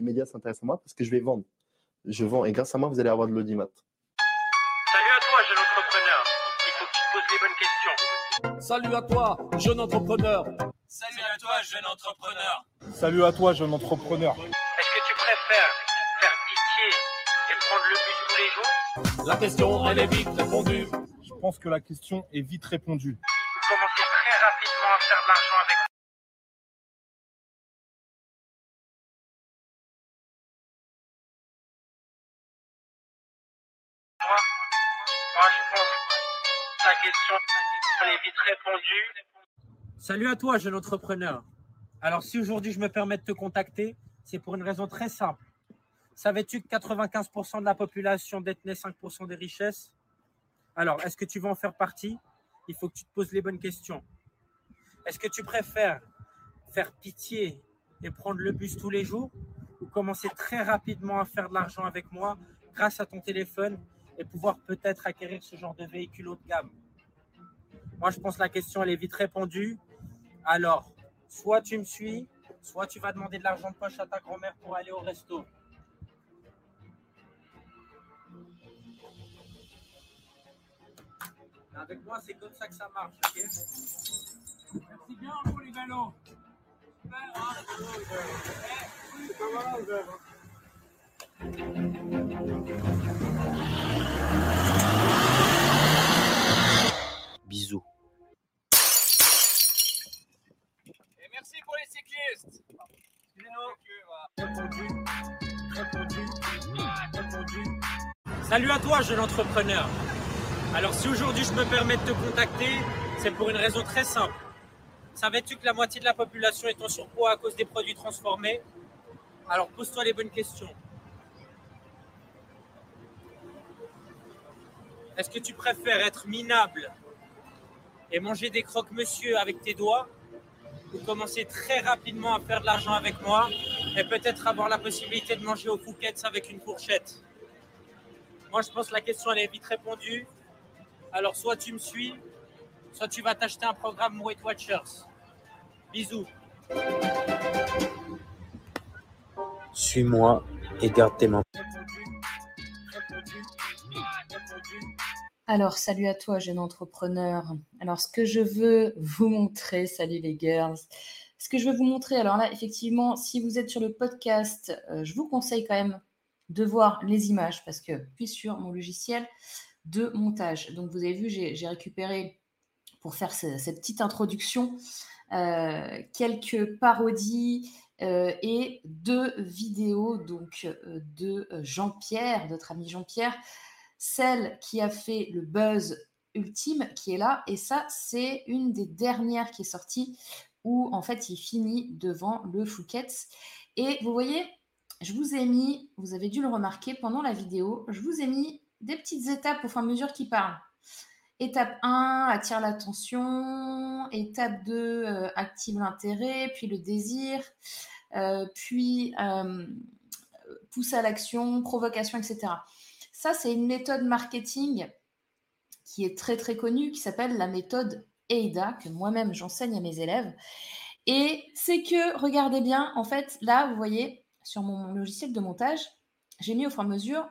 Les médias s'intéressent à moi parce que je vais vendre. Je vends et grâce à moi, vous allez avoir de l'audimat. Salut à toi, jeune entrepreneur. Il faut que tu te poses les bonnes questions. Salut à toi, jeune entrepreneur. Salut à toi, jeune entrepreneur. Salut à toi, jeune entrepreneur. Est-ce que tu préfères faire pitié et prendre le bus tous les jours? La question, elle est vite répondue. Je pense que la question est vite répondue. Salut à toi, jeune entrepreneur. Alors, si aujourd'hui je me permets de te contacter, c'est pour une raison très simple. Savais-tu que 95% de la population détenait 5% des richesses? Alors, est-ce que tu veux en faire partie? Il faut que tu te poses les bonnes questions. Est-ce que tu préfères faire pitié et prendre le bus tous les jours ou commencer très rapidement à faire de l'argent avec moi grâce à ton téléphone et pouvoir peut-être acquérir ce genre de véhicule haut de gamme? Moi, je pense que la question, elle est vite répondue. Alors, soit tu me suis, soit tu vas demander de l'argent de poche à ta grand-mère pour aller au resto. Avec moi, c'est comme ça que ça marche, Merci bien pour les ballons. Bisous. Et merci pour les cyclistes. Salut à toi, jeune entrepreneur. Alors, si aujourd'hui je me permets de te contacter, c'est pour une raison très simple. Savais-tu que la moitié de la population est en surpoids à cause des produits transformés? Alors, pose-toi les bonnes questions. Est-ce que tu préfères être minable et manger des croque-monsieur avec tes doigts ou commencer très rapidement à faire de l'argent avec moi et peut-être avoir la possibilité de manger au Phuket avec une fourchette Moi, je pense que la question, elle est vite répondue. Alors, soit tu me suis, soit tu vas t'acheter un programme Weight Watchers. Bisous. Suis-moi et garde tes mains. Alors, salut à toi, jeune entrepreneur. Alors, ce que je veux vous montrer, salut les girls. Ce que je veux vous montrer, alors là, effectivement, si vous êtes sur le podcast, euh, je vous conseille quand même de voir les images parce que je suis sur mon logiciel de montage. Donc, vous avez vu, j'ai récupéré pour faire ce- cette petite introduction euh, quelques parodies euh, et deux vidéos donc de Jean-Pierre, notre ami Jean-Pierre, celle qui a fait le buzz ultime qui est là et ça c'est une des dernières qui est sortie où en fait il finit devant le Fouquet's et vous voyez je vous ai mis vous avez dû le remarquer pendant la vidéo je vous ai mis des petites étapes au fur et à mesure qu'il parle Étape 1, attire l'attention. Étape 2, euh, active l'intérêt, puis le désir, euh, puis euh, pousse à l'action, provocation, etc. Ça, c'est une méthode marketing qui est très très connue, qui s'appelle la méthode EIDA, que moi-même j'enseigne à mes élèves. Et c'est que, regardez bien, en fait, là, vous voyez, sur mon logiciel de montage, j'ai mis au fur et à mesure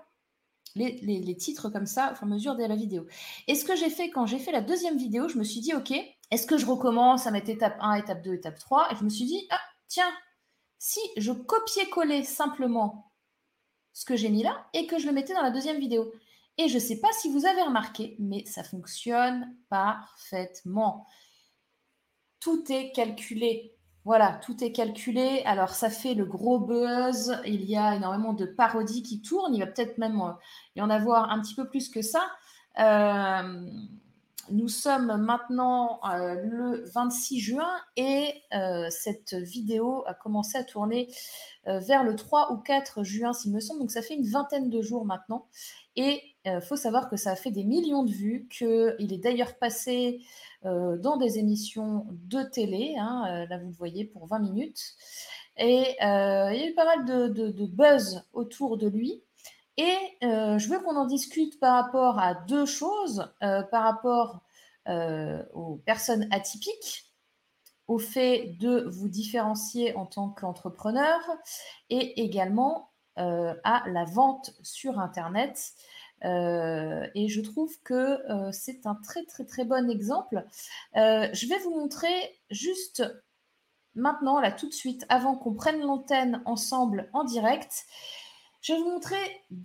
les, titres comme ça, au fur et à mesure de la vidéo. Et ce que j'ai fait quand j'ai fait la deuxième vidéo, je me suis dit, OK, est-ce que je recommence à mettre étape 1, étape 2, étape 3 Et je me suis dit, ah, tiens, si je copiais-collais simplement ce que j'ai mis là et que je le mettais dans la deuxième vidéo. Et je ne sais pas si vous avez remarqué, mais ça fonctionne parfaitement. Tout est calculé. Voilà, tout est calculé. Alors, ça fait le gros buzz. Il y a énormément de parodies qui tournent. Il va peut-être même euh, y en avoir un petit peu plus que ça. Euh, nous sommes maintenant euh, le 26 juin et euh, cette vidéo a commencé à tourner euh, vers le 3 ou 4 juin, s'il me semble. Donc, ça fait une vingtaine de jours maintenant. Et il faut savoir que ça a fait des millions de vues, qu'il est d'ailleurs passé dans des émissions de télé. hein, là, vous le voyez pour 20 minutes. Et il y a eu pas mal de buzz autour de lui. Et euh, je veux qu'on en discute par rapport à deux choses, euh, par rapport euh, aux personnes atypiques au fait de vous différencier en tant qu'entrepreneur et également à la vente sur Internet. Et je trouve que c'est un très très très bon exemple. Je vais vous montrer juste maintenant, là tout de suite, avant qu'on prenne l'antenne ensemble en direct, je vais vous montrer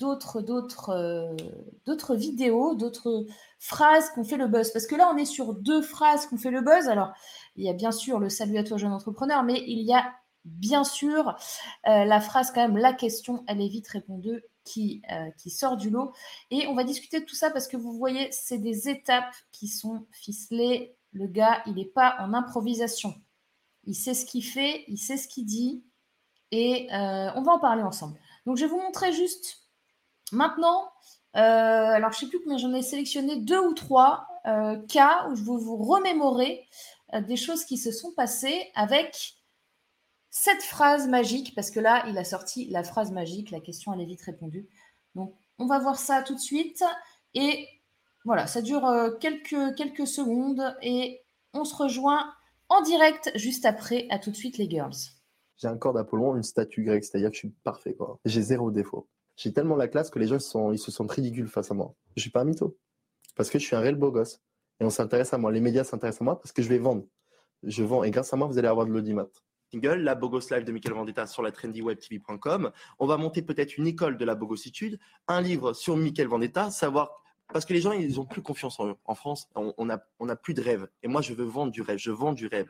euh, d'autres vidéos, d'autres phrases qui ont fait le buzz. Parce que là, on est sur deux phrases qui ont fait le buzz. Alors, il y a bien sûr le salut à toi jeune entrepreneur, mais il y a bien sûr euh, la phrase quand même, la question, elle est vite répondue, qui, euh, qui sort du lot. Et on va discuter de tout ça parce que vous voyez, c'est des étapes qui sont ficelées. Le gars, il n'est pas en improvisation. Il sait ce qu'il fait, il sait ce qu'il dit. Et on va en parler ensemble. Donc, je vais vous montrer juste maintenant. euh, alors, je ne sais plus combien j'en ai sélectionné, deux ou trois euh, cas où je vais vous remémorer euh, des choses qui se sont passées avec cette phrase magique, parce que là, il a sorti la phrase magique, la question, elle est vite répondue. Donc, on va voir ça tout de suite. Et voilà, ça dure quelques, quelques secondes et on se rejoint en direct juste après. À tout de suite, les girls. J'ai un corps d'Apollon, une statue grecque, c'est-à-dire que je suis parfait. J'ai zéro défaut. J'ai tellement la classe que les gens se sentent ridicules face à moi. Je suis pas un mytho. Parce que je suis un réel beau gosse. Et on s'intéresse à moi. Les médias s'intéressent à moi parce que je vais vendre. Je vends. Et grâce à moi, vous allez avoir de l'audimat. Single, la Bogos Live de Michael Vendetta sur la trendywebtv.com. On va monter peut-être une école de la bogossitude, un livre sur Michael Vendetta, savoir parce que les gens ils ont plus confiance en eux. En France, on, on a on a plus de rêve. Et moi, je veux vendre du rêve. Je vends du rêve.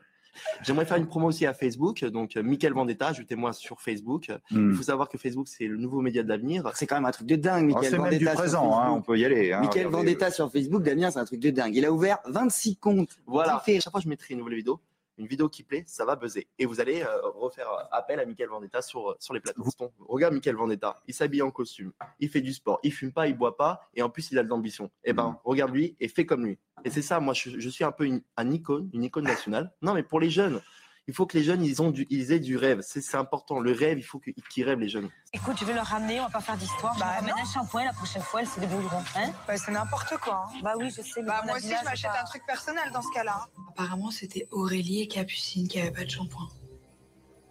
J'aimerais faire une promo aussi à Facebook. Donc, euh, Michael Vendetta, ajoutez-moi sur Facebook. Il faut savoir que Facebook, c'est le nouveau média de l'avenir. C'est quand même un truc de dingue, Oh, Michael c'est même du Vendetta. sur présent, hein, Facebook. on peut y aller. Hein, Michael regardez. Vendetta sur Facebook, Damien, c'est un truc de dingue. Il a ouvert 26 comptes. Voilà. Chaque fois je mettrai une nouvelle vidéo, une vidéo qui plaît, ça va buzzer. Et vous allez euh, refaire appel à Michael Vendetta sur, sur les plateaux. Regarde Michael Vendetta, il s'habille en costume, il fait du sport, il fume pas, il boit pas, et en plus il a de l'ambition. Eh ben, regarde lui et fais comme lui. Et c'est ça, moi je, je suis un peu une, un icône, une icône nationale. Non, mais pour les jeunes, il faut que les jeunes ils, ont du, ils aient du rêve. C'est c'est important. Le rêve, il faut qu'ils rêvent les jeunes. Écoute, je vais leur ramener, on va pas faire d'histoire. Bah, je vais ramène un shampoing la prochaine fois, elles se débrouilleront. Hein Bah, c'est n'importe quoi. hein. bah oui, je sais. Bah, moi aussi, je m'achète pas- un truc personnel dans ce cas-là. hein. Apparemment, c'était Aurélie et Capucine qui avaient pas de shampoing.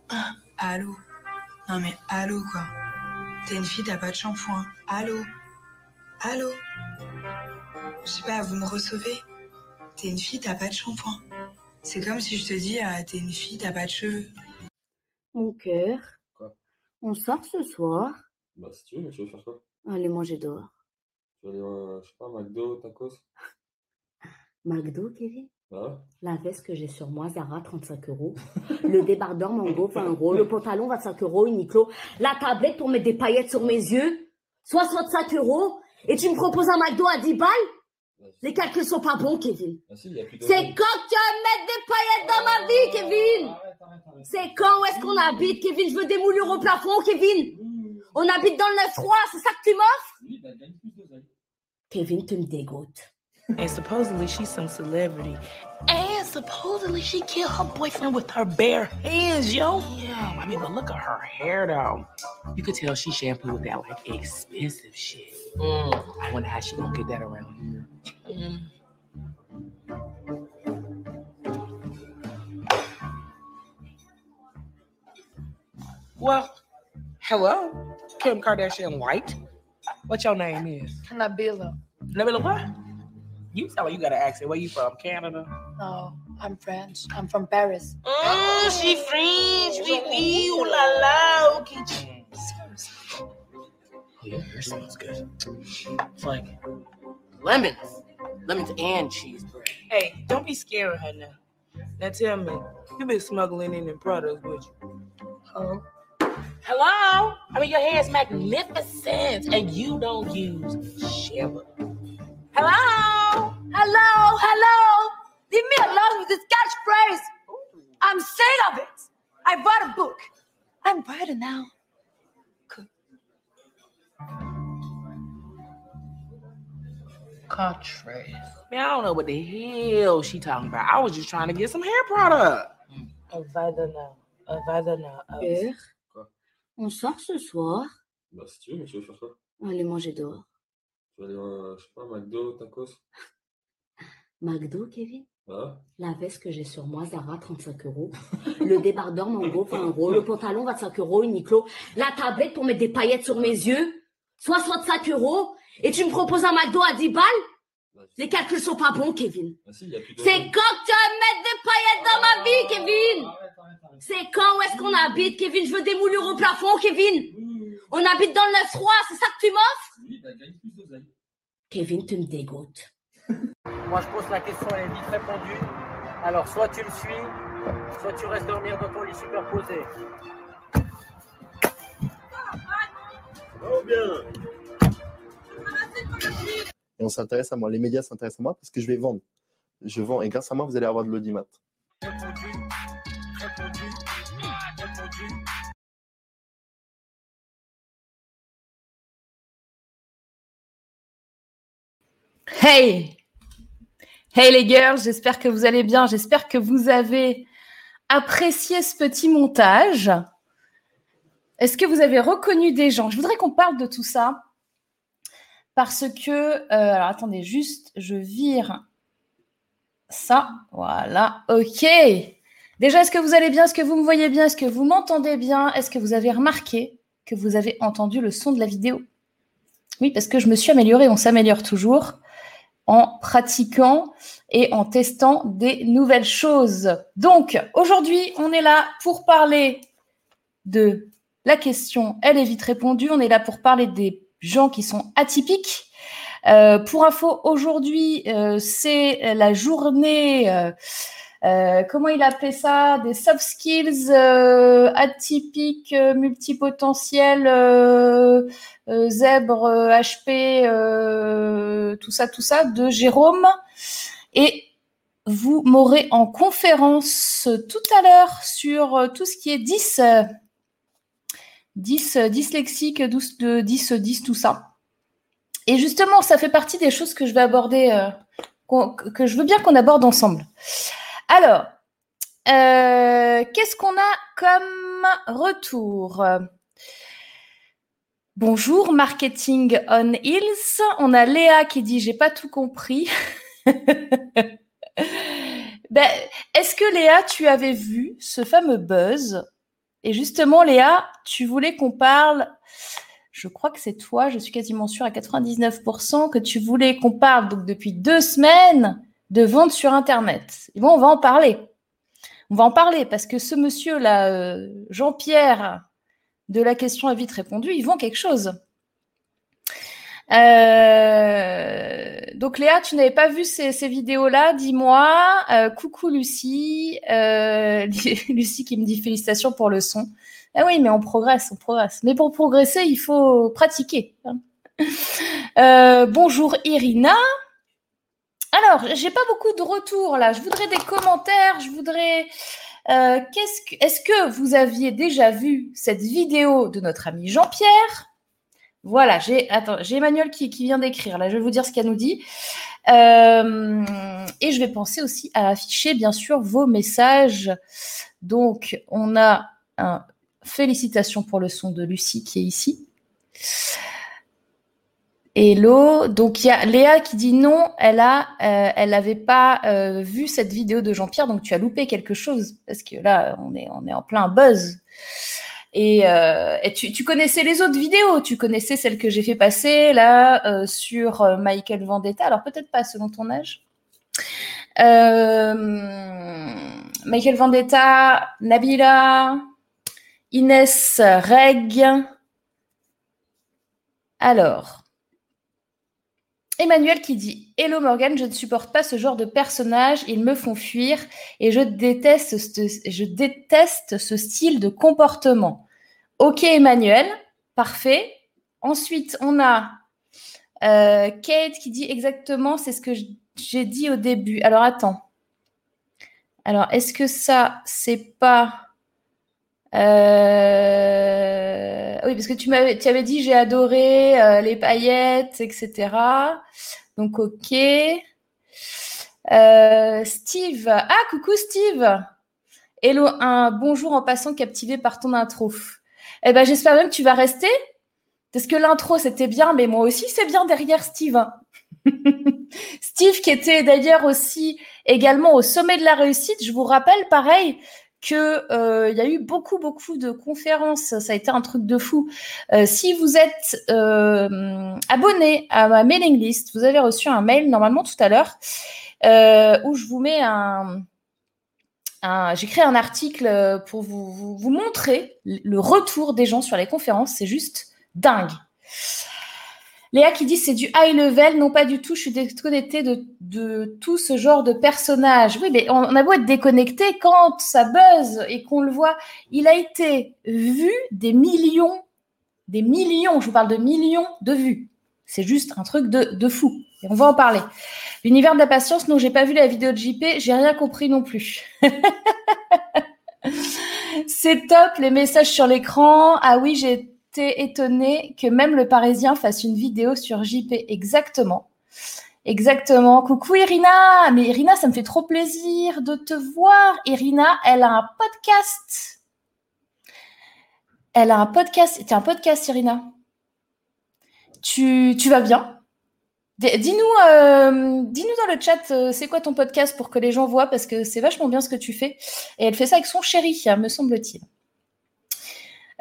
Ah, allô? Non, mais allô, quoi? T'es une fille, t'as pas de shampoing. Allô? Allô? Je sais pas, vous me recevez? T'es une fille, t'as pas de shampoing. C'est comme si je te dis, ah, t'es une fille, t'as pas de cheveux. Mon cœur, Quoi? On sort ce soir. Bah, si tu veux, mais tu veux faire quoi? Allez manger dehors. Tu veux aller, euh, je sais pas, McDo, tacos? McDo, Kevin? Bah ouais? La veste que j'ai sur moi, Zara, 35 euros. Le débardeur Mango, 20 euros. Le pantalon, 25 euros, Uniqlo. La tablette pour mettre des paillettes sur mes yeux, 65 euros. Et tu me proposes un McDo à 10 balles? Les calculs sont pas bons, Kevin. Si. C'est quand tu vas mettre des paillettes dans ma vie, Kevin C'est quand où est-ce qu'on habite, Kevin Je veux des moulures au plafond, Kevin On habite dans le 9-3, c'est ça que tu m'offres Oui, bah. Kevin, tu me dégoûtes. And supposedly she's some celebrity. And supposedly she killed her boyfriend with her bare hands, yo. Yeah, I mean, but look at her hair, though. You could tell she shampooed with that like expensive shit. Mm, I wonder how she gonna get that around here. Mm. Well, hello, Kim Kardashian White. What your name is? Nabila. Nabila what? You sound like you got an accent. Where you from? Canada? No, I'm French. I'm from Paris. Mm, she French. We we ooh la la. Okay. Oh, your hair smells good. It's like lemons, lemons and cheese bread. Hey, don't be scaring her now. Now tell me, you been smuggling in them products, would you? Hello. Hello. I mean, your hair is magnificent, and you don't use Shiver. Hello. Hello, hello. Leave me alone with this catchphrase. I'm sick of it. I bought a book. I'm better now. Catchphrase. Man, I don't know what the hell she talking about. I was just trying to get some hair product. Vadana, Vadana. Père, Quoi on sort ce soir. Bah, si tu veux, mais tu veux faire quoi Allez manger dehors. Tu veux aller, euh, je sais pas, McDo, tacos McDo, Kevin? Ah, La veste que j'ai sur moi, Zara, 35 euros. Le débardeur Mango, 20 euros. Le pantalon, 25 euros. Uniqlo. La tablette pour mettre des paillettes sur mes yeux, 65 euros. Et tu me proposes un McDo à 10 balles? Les calculs sont pas bons, Kevin. bah si, de. C'est quand que tu vas mettre des paillettes dans ma vie, Kevin? C'est quand où est-ce qu'on habite, Kevin? Je veux des moulures au plafond, Kevin On habite dans le 9-3, c'est ça que tu m'offres? Oui, bah gagne plus. Kevin, tu me dégoûtes. Moi, je pose la question, elle est vite répondue. Alors, soit tu me suis, soit tu restes dormir dans ton lit superposé. Oh bien Et on s'intéresse à moi. Les médias s'intéressent à moi parce que je vais vendre. Je vends et grâce à moi, vous allez avoir de l'audimat. Hey Hey les girls, j'espère que vous allez bien, j'espère que vous avez apprécié ce petit montage. Est-ce que vous avez reconnu des gens? Je voudrais qu'on parle de tout ça parce que, euh, alors attendez, juste, je vire ça, voilà, ok. Déjà, est-ce que vous allez bien? Est-ce que vous me voyez bien? Est-ce que vous m'entendez bien? Est-ce que vous avez remarqué que vous avez entendu le son de la vidéo? Oui, parce que je me suis améliorée, on s'améliore toujours en pratiquant et en testant des nouvelles choses. Donc, aujourd'hui, on est là pour parler de la question, elle est vite répondue. On est là pour parler des gens qui sont atypiques. Euh, pour info, aujourd'hui, euh, c'est la journée, euh, comment il appelait ça, des soft skills euh, atypiques, euh, multipotentiels, euh, zèbre, HP, tout ça, tout ça, de Jérôme. Et vous m'aurez en conférence tout à l'heure sur tout ce qui est 10, euh, 10 euh, dyslexique, 12, de 10, 10, tout ça. Et justement, ça fait partie des choses que je vais aborder, que je veux bien qu'on aborde ensemble. Alors, euh, qu'est-ce qu'on a comme retour? Bonjour, Marketing on Hills. On a Léa qui dit J'ai pas tout compris. ben, Est-ce que Léa, tu avais vu ce fameux buzz? Et justement, Léa, tu voulais qu'on parle. Je crois que c'est toi, je suis quasiment sûre à 99% que tu voulais qu'on parle donc depuis deux semaines de vente sur Internet. Et bon, on va en parler. On va en parler parce que ce monsieur-là, euh, Jean-Pierre, de la question à vite répondu, il vend quelque chose. Euh, donc Léa, tu n'avais pas vu ces, vidéos-là, dis-moi. Euh, coucou Lucie, euh, Lucie qui me dit félicitations pour le son. Ah oui, mais on progresse, on progresse. Mais pour progresser, il faut pratiquer. hein. Bonjour Irina. Alors, j'ai pas beaucoup de retours là. Je voudrais des commentaires. Je voudrais. euh, est-ce que vous aviez déjà vu cette vidéo de notre ami Jean-Pierre? Voilà, j'ai, Emmanuel qui, qui vient d'écrire. Là, je vais vous dire ce qu'elle nous dit. Euh, et je vais penser aussi à afficher, bien sûr, vos messages. Donc, on a un félicitations pour le son de Lucie qui est ici. Hello. Donc il y a Léa qui dit non, elle a, euh, n'avait pas euh, vu cette vidéo de Jean-Pierre, donc tu as loupé quelque chose parce que là on est, en plein buzz. Et, euh, et tu, tu connaissais les autres vidéos, tu connaissais celle que j'ai fait passer là sur Michael Vendetta. Alors peut-être pas selon ton âge. Michael Vendetta, Nabila, Inès Reg. Alors, Emmanuel qui dit Hello Morgan, je ne supporte pas ce genre de personnages, ils me font fuir et je déteste ce, je déteste ce style de comportement. Ok Emmanuel, parfait. Ensuite, on a euh, Kate qui dit exactement, c'est ce que j'ai dit au début. Alors attends. Alors, est-ce que ça, c'est pas. Euh, Oui, parce que tu m'avais, tu avais dit j'ai adoré euh, les paillettes, etc. Donc, ok. Euh, Steve. Ah, coucou Steve. Hello, un bonjour en passant captivé par ton intro. Eh ben, j'espère même que tu vas rester. Parce que l'intro, c'était bien, mais moi aussi, c'est bien derrière Steve. Steve, qui était d'ailleurs aussi également au sommet de la réussite, je vous rappelle, pareil, que euh, il y a eu beaucoup, beaucoup de conférences. Ça a été un truc de fou. Euh, si vous êtes euh, abonné à ma mailing list, vous avez reçu un mail normalement tout à l'heure euh, où je vous mets un. J'ai créé un article pour vous, vous montrer le retour des gens sur les conférences. C'est juste dingue. Léa qui dit c'est du high level, non pas du tout, je suis déconnectée de, de tout ce genre de personnage. Oui, mais on, a beau être déconnecté quand ça buzz et qu'on le voit, il a été vu des millions, des millions, je vous parle de millions de vues. C'est juste un truc de, de fou. Et on va en parler. L'univers de la patience, non, j'ai pas vu la vidéo de JP, j'ai rien compris non plus. C'est top, les messages sur l'écran. Ah oui, j'ai été étonnée que même le Parisien fasse une vidéo sur JP. Exactement. Exactement. Coucou Irina. Mais Irina, ça me fait trop plaisir de te voir. Irina, elle a un podcast. Elle a un podcast. Tu un podcast, Irina? Tu, tu vas bien? Dis-nous euh, dis-nous dans le chat, euh, c'est quoi ton podcast pour que les gens voient, parce que c'est vachement bien ce que tu fais. Et elle fait ça avec son chéri, me semble-t-il.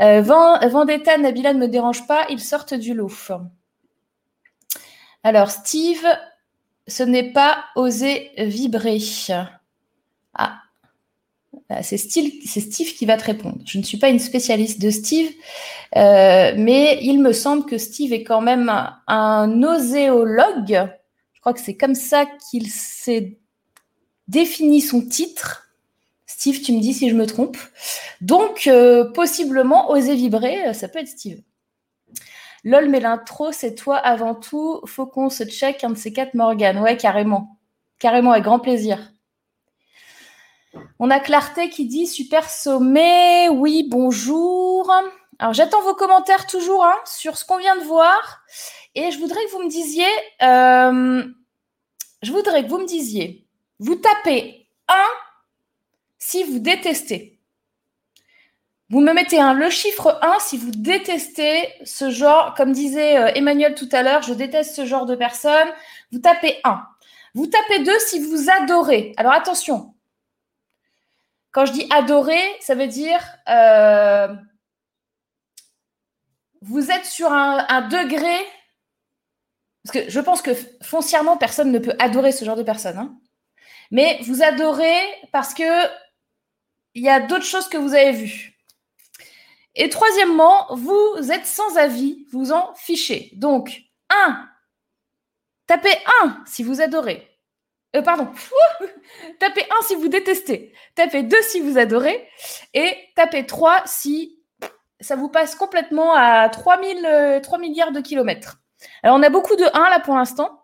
Euh, Vend- Vendetta, Nabila ne me dérange pas, ils sortent du lot. Alors, Steve, ce n'est pas oser vibrer. Ah, c'est Steve, qui va te répondre. Je ne suis pas une spécialiste de Steve, euh, mais il me semble que Steve est quand même un oséologue. Je crois que c'est comme ça qu'il s'est défini son titre. Steve, tu me dis si je me trompe. Donc, euh, possiblement, oser vibrer, euh, ça peut être Steve. Lol, mais l'intro, c'est toi avant tout. Faut qu'on se check un de ces quatre Morgan. Ouais, carrément. Carrément, avec grand plaisir. On a Clarté qui dit super sommet. Oui, bonjour. Alors, j'attends vos commentaires toujours hein, sur ce qu'on vient de voir. Et je voudrais que vous me disiez. euh, je voudrais que vous me disiez. Vous tapez 1 si vous détestez. Vous me mettez un, le chiffre 1 si vous détestez ce genre, comme disait euh, Emmanuel tout à l'heure, je déteste ce genre de personnes. Vous tapez 1. Vous tapez 2 si vous adorez. Alors attention, quand je dis adorer, ça veut dire euh, vous êtes sur un, degré. Parce que je pense que foncièrement, personne ne peut adorer ce genre de personnes. hein. Mais vous adorez parce que il y a d'autres choses que vous avez vues. Et troisièmement, vous êtes sans avis, vous en fichez. Donc, 1. Tapez 1 si vous adorez. Euh, pardon. tapez 1 si vous détestez. Tapez 2 si vous adorez. Et tapez 3 si ça vous passe complètement à 3000, euh, 3 milliards de kilomètres. Alors, on a beaucoup de 1 là pour l'instant.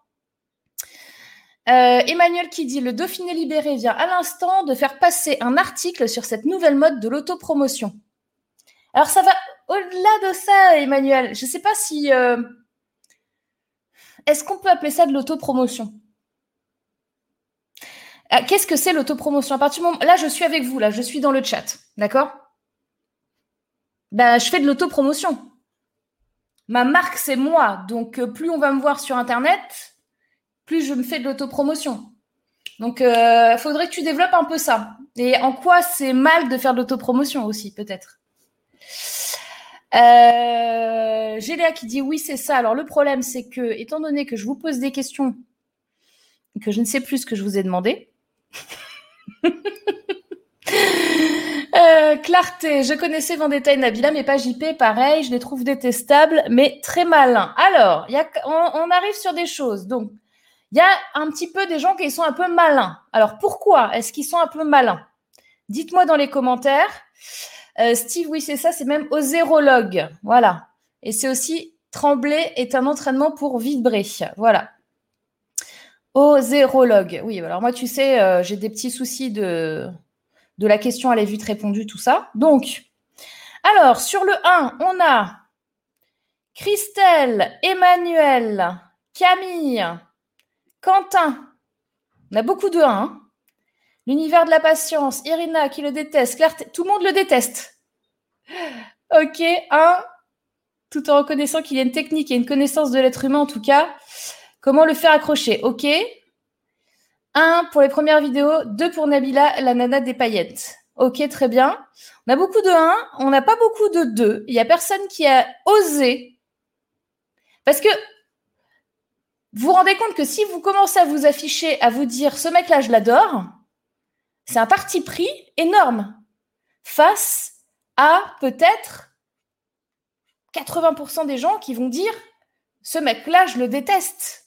Euh, Emmanuel qui dit le Dauphiné libéré vient à l'instant de faire passer un article sur cette nouvelle mode de l'autopromotion. Alors ça va au-delà de ça, Emmanuel. Je ne sais pas si euh, est-ce qu'on peut appeler ça de l'autopromotion? Ah, Qu'est-ce que c'est l'autopromotion? À là, je suis avec vous, là, je suis dans le chat, d'accord? Ben, je fais de l'autopromotion. Ma marque, c'est moi, donc euh, plus on va me voir sur Internet, plus je me fais de l'autopromotion. Donc, il faudrait que tu développes un peu ça. Et en quoi c'est mal de faire de l'autopromotion aussi, peut-être? Euh, qui dit oui, c'est ça. Alors, le problème, c'est que, étant donné que je vous pose des questions, que je ne sais plus ce que je vous ai demandé. Euh, clarté, je connaissais Vendetta et Nabila, mais pas JP, pareil, je les trouve détestables, mais très malins. Alors, on, on arrive sur des choses. Donc, il y a un petit peu des gens qui sont un peu malins. Alors, pourquoi est-ce qu'ils sont un peu malins? Dites-moi dans les commentaires. Euh, Steve, oui, c'est ça, c'est même osérologue. Voilà. Et c'est aussi trembler est un entraînement pour vibrer. Voilà. Osérologue. Oui, alors moi, tu sais, euh, j'ai des petits soucis de, de la question à la vite répondue, tout ça. Donc, alors, sur le 1, on a Christelle, Emmanuel, Camille, Quentin. On a beaucoup de 1. hein. L'univers de la patience, Irina qui le déteste, tout le monde le déteste. Ok, 1. Tout en reconnaissant qu'il y a une technique et une connaissance de l'être humain, en tout cas. Comment le faire accrocher? Ok. Un pour les premières vidéos, deux pour Nabila, la nana des paillettes. Ok, très bien. On a beaucoup de 1, on n'a pas beaucoup de 2. Il n'y a personne qui a osé. Parce que vous vous rendez compte que si vous commencez à vous afficher, à vous dire ce mec-là, je l'adore, c'est un parti pris énorme face à peut-être 80% des gens qui vont dire ce mec-là, je le déteste.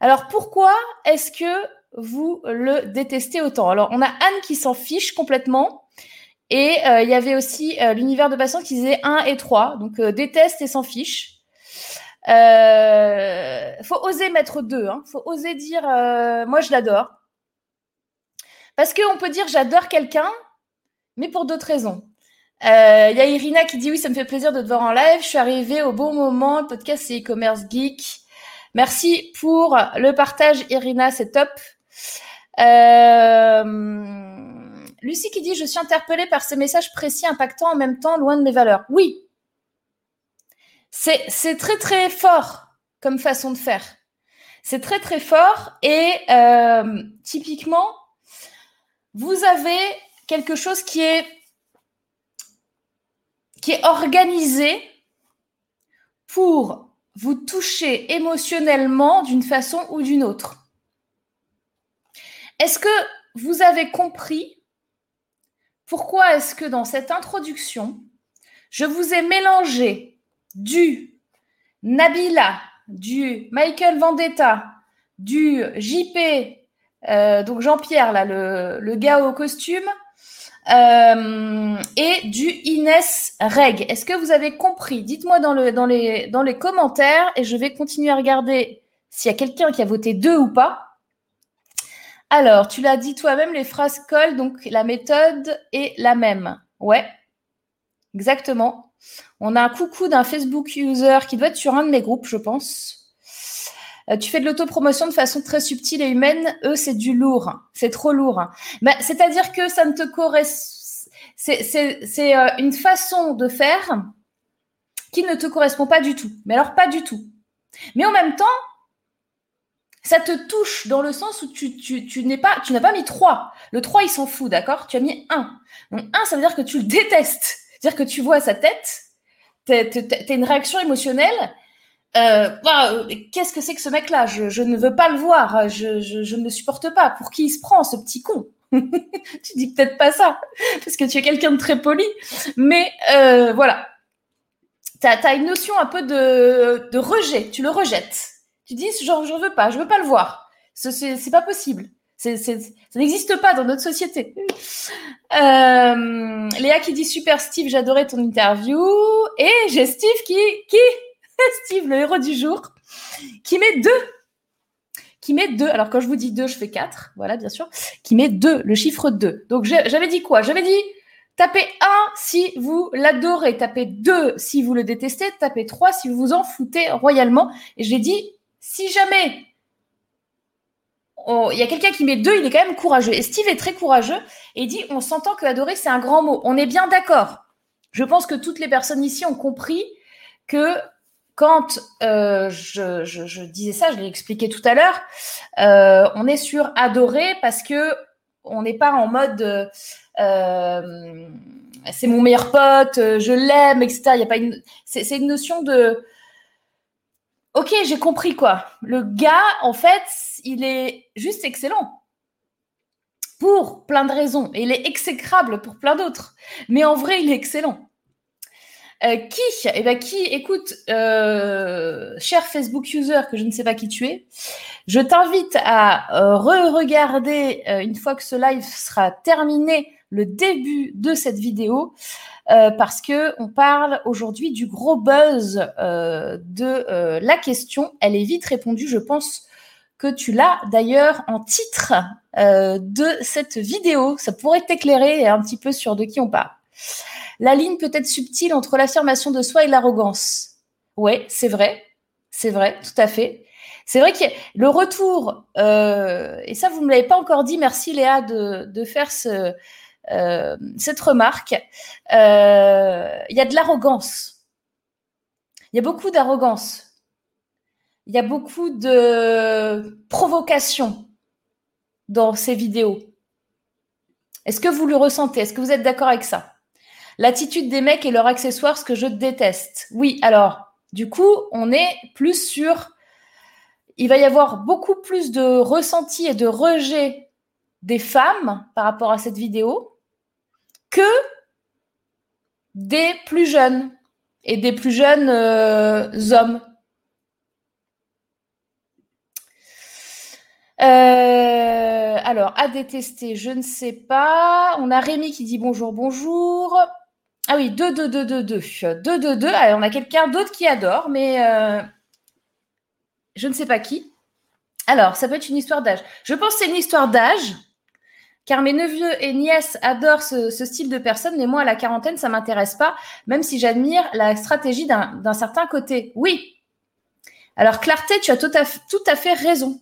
Alors pourquoi est-ce que vous le détestez autant? Alors on a Anne qui s'en fiche complètement. Et euh, il y avait aussi euh, l'univers de patients qui disait 1 et 3. Donc euh, déteste et s'en fiche. Euh, faut oser mettre deux. Hein. faut oser dire moi je l'adore. Parce qu'on peut dire j'adore quelqu'un, mais pour d'autres raisons. Il y a Irina qui dit oui, ça me fait plaisir de te voir en live. Je suis arrivée au bon moment. Le podcast, c'est e-commerce geek. Merci pour le partage, Irina, c'est top. Euh, Lucie qui dit Je suis interpellée par ces messages précis, impactants en même temps, loin de mes valeurs. Oui, c'est très très fort comme façon de faire. C'est très très fort et euh, typiquement, vous avez quelque chose qui est qui est organisé pour vous toucher émotionnellement d'une façon ou d'une autre. Est-ce que vous avez compris pourquoi est-ce que dans cette introduction, je vous ai mélangé du Nabila, du Michael Vendetta, du JP, euh, donc Jean-Pierre, là, le, gars au costume, euh, et du Inès Reg. Est-ce que vous avez compris? Dites-moi dans, les, dans les commentaires et je vais continuer à regarder s'il y a quelqu'un qui a voté deux ou pas. Alors, tu l'as dit toi-même, les phrases collent, donc la méthode est la même. Ouais, exactement. On a un coucou d'un Facebook user qui doit être sur un de mes groupes, je pense. Euh, tu fais de l'autopromotion de façon très subtile et humaine. Eux, c'est du lourd. C'est trop lourd. Ben, C'est-à-dire que ça ne te correspond. C'est euh, une façon de faire qui ne te correspond pas du tout. Mais alors, pas du tout. Mais en même temps, ça te touche dans le sens où tu, tu, n'es pas, tu n'as pas mis 3. Le 3, il s'en fout, d'accord? Tu as mis 1. Donc 1, ça veut dire que tu le détestes. C'est-à-dire que tu vois sa tête, tu as une réaction émotionnelle. Euh, Qu'est-ce que c'est que ce mec-là? Je, ne veux pas le voir. Je, je, ne le supporte pas. Pour qui il se prend, ce petit con? Tu dis peut-être pas ça, parce que tu es quelqu'un de très poli. Mais euh, voilà. Tu as, une notion un peu de, rejet. Tu le rejettes. Tu dis, genre, je veux pas, je veux pas le voir. C'est pas possible. C'est ça n'existe pas dans notre société. Euh, Léa qui dit super Steve, j'adorais ton interview. Et j'ai Steve qui, qui, Steve, le héros du jour, qui met deux. Qui met deux. Alors quand je vous dis deux, je fais quatre. Voilà, bien sûr. Qui met deux, le chiffre deux. Donc j'avais dit quoi? J'avais dit tapez un si vous l'adorez, tapez deux si vous le détestez, tapez trois si vous vous en foutez royalement. Et j'ai dit si jamais il y a quelqu'un qui met deux, il est quand même courageux. Et Steve est très courageux et dit on s'entend que adorer, c'est un grand mot. On est bien d'accord. Je pense que toutes les personnes ici ont compris que quand euh, je, disais ça, je l'ai expliqué tout à l'heure, euh, on est sur adorer parce que on n'est pas en mode euh, c'est mon meilleur pote, je l'aime, etc. Il y a pas une, c'est une notion de Ok, j'ai compris quoi. Le gars, en fait, il est juste excellent. Pour plein de raisons. Et il est exécrable pour plein d'autres. Mais en vrai, il est excellent. Euh, qui Eh bien, qui Écoute, euh, cher Facebook user, que je ne sais pas qui tu es, je t'invite à euh, re-regarder, une fois que ce live sera terminé, le début de cette vidéo. Euh, parce que on parle aujourd'hui du gros buzz euh, de euh, la question. Elle est vite répondue, je pense que tu l'as d'ailleurs en titre de cette vidéo. Ça pourrait t'éclairer un petit peu sur de qui on parle. La ligne peut être subtile entre l'affirmation de soi et l'arrogance. Oui, c'est vrai, c'est vrai, tout à fait. C'est vrai que le retour, et ça vous ne me l'avez pas encore dit, merci Léa de faire ce, euh, cette remarque. Euh, il y a de l'arrogance. Il y a beaucoup d'arrogance. il y a beaucoup de provocation dans ces vidéos. Est-ce que vous le ressentez? Est-ce que vous êtes d'accord avec ça? L'attitude des mecs et leurs accessoires, ce que je déteste. Oui, alors, du coup, on est plus sur... Il va y avoir beaucoup plus de ressenti et de rejet des femmes par rapport à cette vidéo que des plus jeunes et des plus jeunes euh, hommes. Euh, alors, à détester, je ne sais pas. On a Rémi qui dit bonjour, bonjour. Ah oui, 2, 2, 2, 2, 2. 2, 2, 2. on a quelqu'un d'autre qui adore, mais euh, je ne sais pas qui. Alors, ça peut être une histoire d'âge. Je pense que c'est une histoire d'âge, car mes neveux et nièces adorent ce, style de personne, mais moi, à la quarantaine, ça m'intéresse pas, même si j'admire la stratégie d'un certain côté. Oui. Alors, Clarté, tu as tout à, fait raison.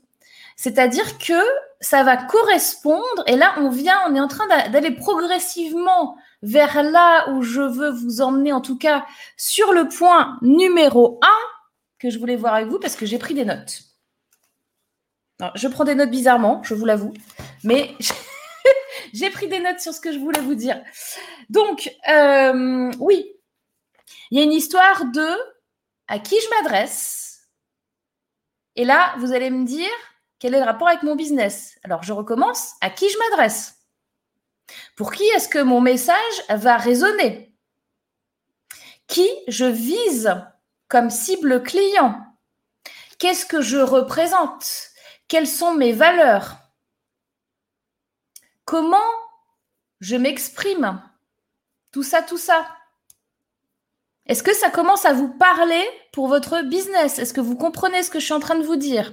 C'est-à-dire que ça va correspondre, et là, on vient, on est en train d'a- d'aller progressivement vers là où je veux vous emmener, en tout cas sur le point numéro 1 que je voulais voir avec vous, parce que j'ai pris des notes. Je prends des notes bizarrement, je vous l'avoue, mais j'ai pris des notes sur ce que je voulais vous dire. Donc, euh, oui, il y a une histoire de à qui je m'adresse. Et là, vous allez me dire quel est le rapport avec mon business? Alors, je recommence. À qui je m'adresse? Pour qui est-ce que mon message va résonner? Qui je vise comme cible client? Qu'est-ce que je représente? Quelles sont mes valeurs? Comment je m'exprime? Tout ça, tout ça. Est-ce que ça commence à vous parler pour votre business? Est-ce que vous comprenez ce que je suis en train de vous dire?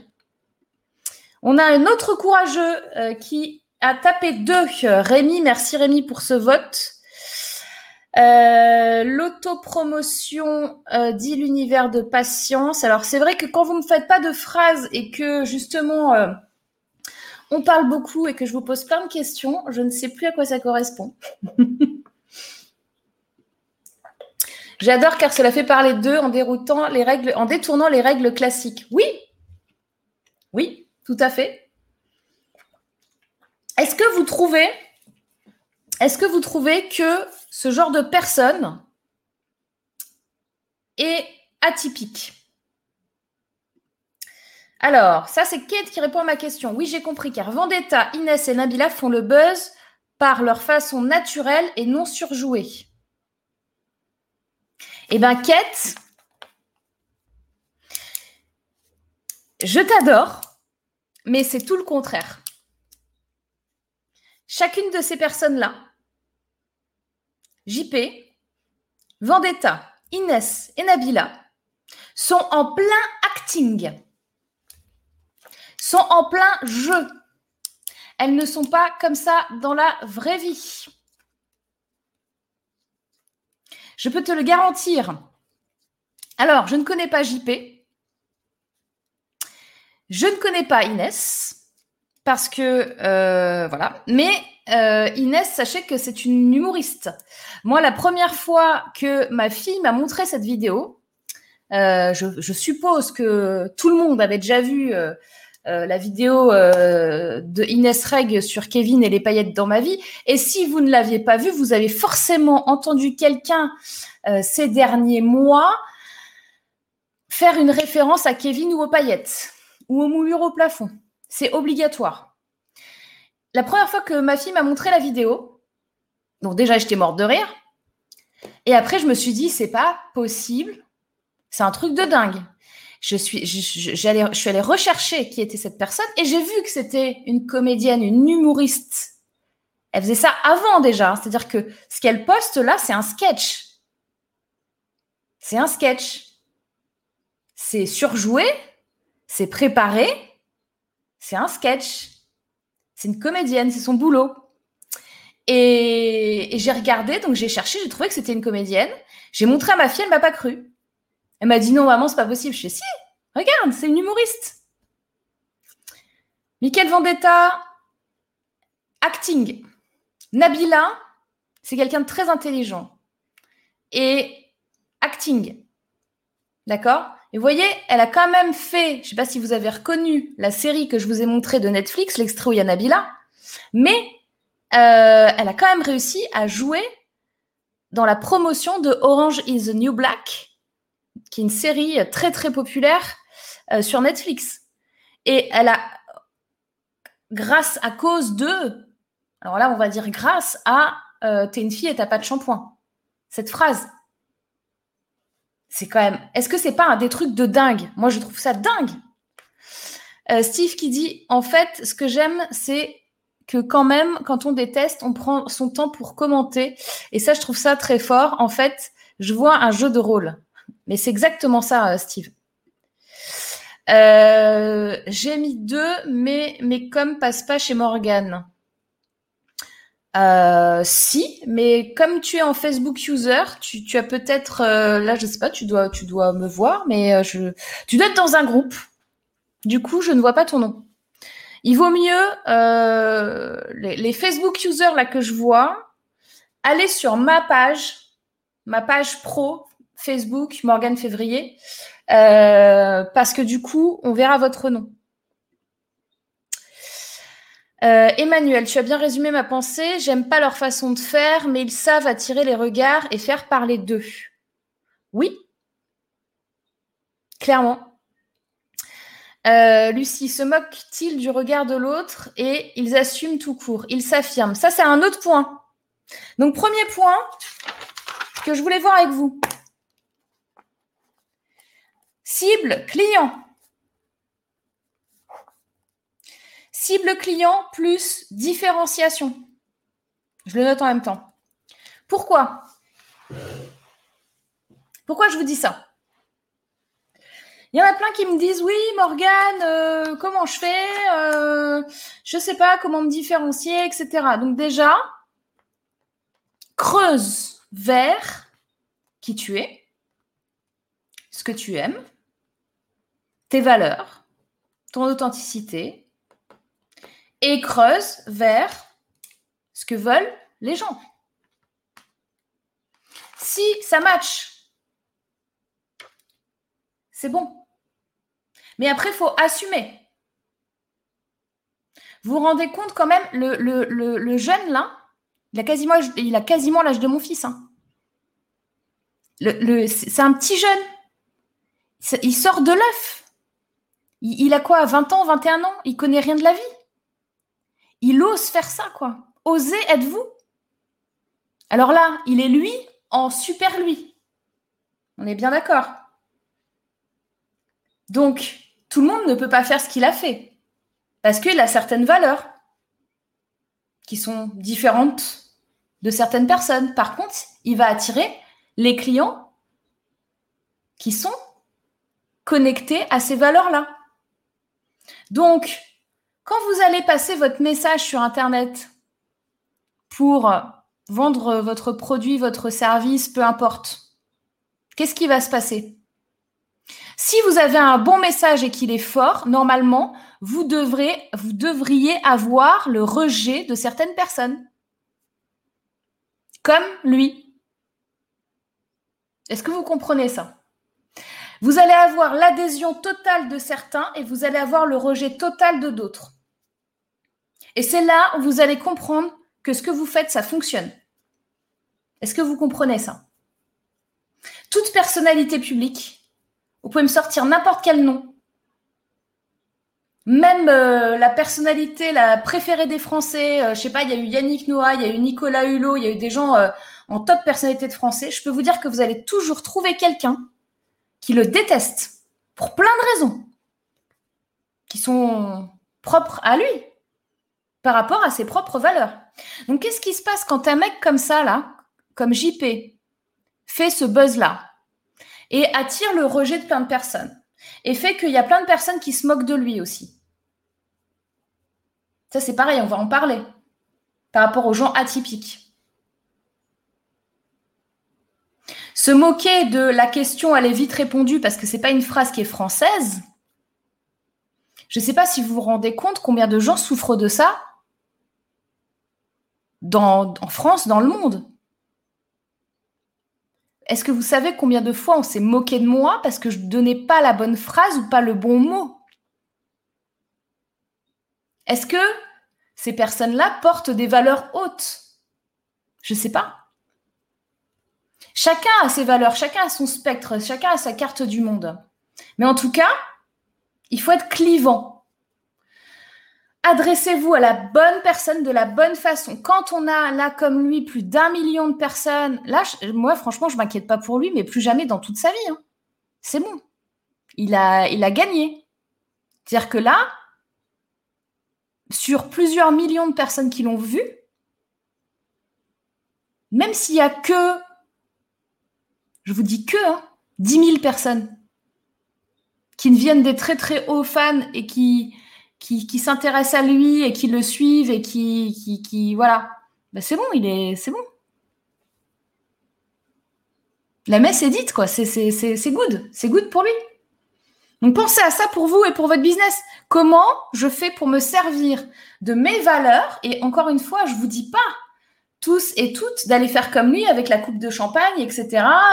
On a un autre courageux euh, qui a tapé deux. Rémi, merci Rémi pour ce vote. Euh, L'autopromotion euh, dit l'univers de patience. Alors c'est vrai que quand vous ne faites pas de phrases et que justement euh, on parle beaucoup et que je vous pose plein de questions, je ne sais plus à quoi ça correspond. J'adore car cela fait parler d'eux en déroutant les règles, en détournant les règles classiques. Oui, oui, tout à fait. Est-ce que vous trouvez, est-ce que vous trouvez que ce genre de personne est atypique? Alors, ça c'est Kate qui répond à ma question. Oui, j'ai compris car Vendetta, Inès et Nabila font le buzz par leur façon naturelle et non surjouée. Eh bien, Kate, je t'adore, mais c'est tout le contraire. Chacune de ces personnes-là, JP, Vendetta, Inès et Nabila, sont en plein acting, sont en plein jeu. Elles ne sont pas comme ça dans la vraie vie. Je peux te le garantir. Alors, je ne connais pas JP. Je ne connais pas Inès. Parce que, euh, voilà. Mais euh, Inès, sachez que c'est une humoriste. Moi, la première fois que ma fille m'a montré cette vidéo, euh, je, je, suppose que tout le monde avait déjà vu euh, la vidéo euh, de Inès Reg sur Kevin et les paillettes dans ma vie. Et si vous ne l'aviez pas vu, vous avez forcément entendu quelqu'un euh, ces derniers mois faire une référence à Kevin ou aux paillettes ou aux moulures au plafond. C'est obligatoire. La première fois que ma fille m'a montré la vidéo, donc déjà j'étais morte de rire. Et après je me suis dit c'est pas possible, c'est un truc de dingue je suis, j'allais, allée rechercher qui était cette personne et j'ai vu que c'était une comédienne, une humoriste. Elle faisait ça avant déjà, c'est-à-dire que ce qu'elle poste là, c'est un sketch. C'est un sketch. C'est surjoué, c'est préparé, c'est un sketch. C'est une comédienne, c'est son boulot. Et, j'ai regardé, donc j'ai cherché, j'ai trouvé que c'était une comédienne. J'ai montré à ma fille, elle m'a pas cru. Elle m'a dit non, maman, c'est pas possible. Je fais si, regarde, c'est une humoriste. Michael Vendetta, acting. Nabila, c'est quelqu'un de très intelligent. Et acting. D'accord? Et vous voyez, elle a quand même fait, je ne sais pas si vous avez reconnu la série que je vous ai montrée de Netflix, l'extrait où il y a Nabila, mais euh, elle a quand même réussi à jouer dans la promotion de Orange is the New Black, qui est une série très très populaire euh, sur Netflix. Et elle a, grâce à cause de, alors là on va dire grâce à euh, T'es une fille et t'as pas de shampoing. Cette phrase, c'est quand même. Est-ce que c'est pas un des trucs de dingue? Moi, je trouve ça dingue. Euh, Steve qui dit En fait, ce que j'aime, c'est que quand même, quand on déteste, on prend son temps pour commenter. Et ça, je trouve ça très fort. En fait, je vois un jeu de rôle. Mais c'est exactement ça, euh, Steve. Euh, J'ai mis deux, mais mes com passe pas chez Morgan. Euh, si, mais comme tu es en Facebook user, tu, as peut-être là, je sais pas, tu dois, tu dois me voir, mais je, tu dois être dans un groupe. Du coup, je ne vois pas ton nom. Il vaut mieux les, les Facebook users là que je vois, aller sur ma page, ma page pro Facebook Morgane Février, euh, parce que du coup, on verra votre nom. Euh, Emmanuel, tu as bien résumé ma pensée. J'aime pas leur façon de faire, mais ils savent attirer les regards et faire parler d'eux. Oui, clairement. Euh, Lucie, se moquent-ils du regard de l'autre et ils assument tout court? Ils s'affirment. Ça, c'est un autre point. Donc, premier point que je voulais voir avec vous. Cible, client. Cible client plus différenciation. Je le note en même temps. Pourquoi? Pourquoi je vous dis ça? Il y en a plein qui me disent oui, Morgane, euh, comment je fais euh, Je ne sais pas comment me différencier, etc. Donc déjà, creuse vers qui tu es, ce que tu aimes, tes valeurs, ton authenticité, et creuse vers ce que veulent les gens. Si ça match, c'est bon. Mais après, il faut assumer. Vous vous rendez compte quand même, le, jeune là, il a quasiment, l'âge de mon fils. Hein. C'est un petit jeune. Il sort de l'œuf. Il, a quoi 20 ans, 21 ans? Il connaît rien de la vie? Il ose faire ça, quoi. Osez êtes-vous. Alors là, il est lui en super lui. On est bien d'accord. Donc, tout le monde ne peut pas faire ce qu'il a fait. Parce qu'il a certaines valeurs qui sont différentes de certaines personnes. Par contre, il va attirer les clients qui sont connectés à ces valeurs-là. Donc, quand vous allez passer votre message sur Internet pour vendre votre produit, votre service, peu importe, qu'est-ce qui va se passer? Si vous avez un bon message et qu'il est fort, normalement, vous, devriez avoir le rejet de certaines personnes. Comme lui. Est-ce que vous comprenez ça? Vous allez avoir l'adhésion totale de certains et vous allez avoir le rejet total de d'autres. Et c'est là où vous allez comprendre que ce que vous faites, ça fonctionne. Est-ce que vous comprenez ça? Toute personnalité publique, vous pouvez me sortir n'importe quel nom. Même euh, la personnalité la préférée des Français, euh, je sais pas, il y a eu Yannick Noah, il y a eu Nicolas Hulot, il y a eu des gens euh, en top personnalité de Français. Je peux vous dire que vous allez toujours trouver quelqu'un qui le déteste pour plein de raisons qui sont propres à lui par rapport à ses propres valeurs. Donc, qu'est-ce qui se passe quand un mec comme ça, là, comme JP, fait ce buzz-là et attire le rejet de plein de personnes et fait qu'il y a plein de personnes qui se moquent de lui aussi? Ça, c'est pareil, on va en parler par rapport aux gens atypiques. Se moquer de la question, elle est vite répondue parce que ce n'est pas une phrase qui est française. Je ne sais pas si vous vous rendez compte combien de gens souffrent de ça en France, dans le monde. Est-ce que vous savez combien de fois on s'est moqué de moi parce que je ne donnais pas la bonne phrase ou pas le bon mot? Est-ce que ces personnes-là portent des valeurs hautes? Je ne sais pas. Chacun a ses valeurs, chacun a son spectre, chacun a sa carte du monde. Mais en tout cas, il faut être clivant. Adressez-vous à la bonne personne de la bonne façon. Quand on a là comme lui plus d'un million de personnes, là, moi franchement, je m'inquiète pas pour lui, mais plus jamais dans toute sa vie. hein. C'est bon. Il a, il a gagné. C'est-à-dire que là, sur plusieurs millions de personnes qui l'ont vu, même s'il y a que, je vous dis que, hein, 10 000 personnes qui ne viennent des très très hauts fans et qui, s'intéressent à lui et qui le suivent et qui, qui, qui- voilà, Ben, c'est bon, il est, c'est bon. La messe est dite, quoi. C'est, c'est, c'est, c'est good. C'est good pour lui. Donc pensez à ça pour vous et pour votre business. Comment je fais pour me servir de mes valeurs? Et encore une fois, je vous dis pas tous et toutes d'aller faire comme lui avec la coupe de champagne, etc.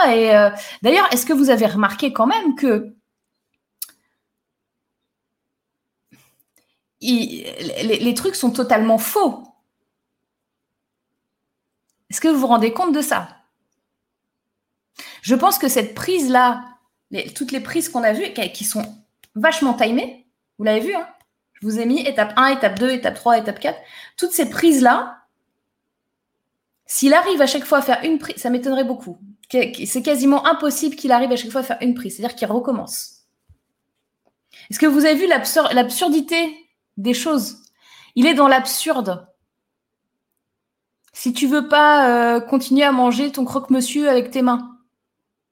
Et euh, d'ailleurs, est-ce que vous avez remarqué quand même que les, trucs sont totalement faux? Est-ce que vous vous rendez compte de ça? Je pense que cette prise-là, toutes les prises qu'on a vues, qui, qui sont vachement timées, vous l'avez vu, hein je vous ai mis étape 1, étape 2, étape 3, étape 4. Toutes ces prises-là, s'il arrive à chaque fois à faire une prise, ça m'étonnerait beaucoup. C'est quasiment impossible qu'il arrive à chaque fois à faire une prise, c'est-à-dire qu'il recommence. Est-ce que vous avez vu l'absur- l'absurdité des choses? Il est dans l'absurde. Si tu veux pas euh, continuer à manger ton croque-monsieur avec tes mains,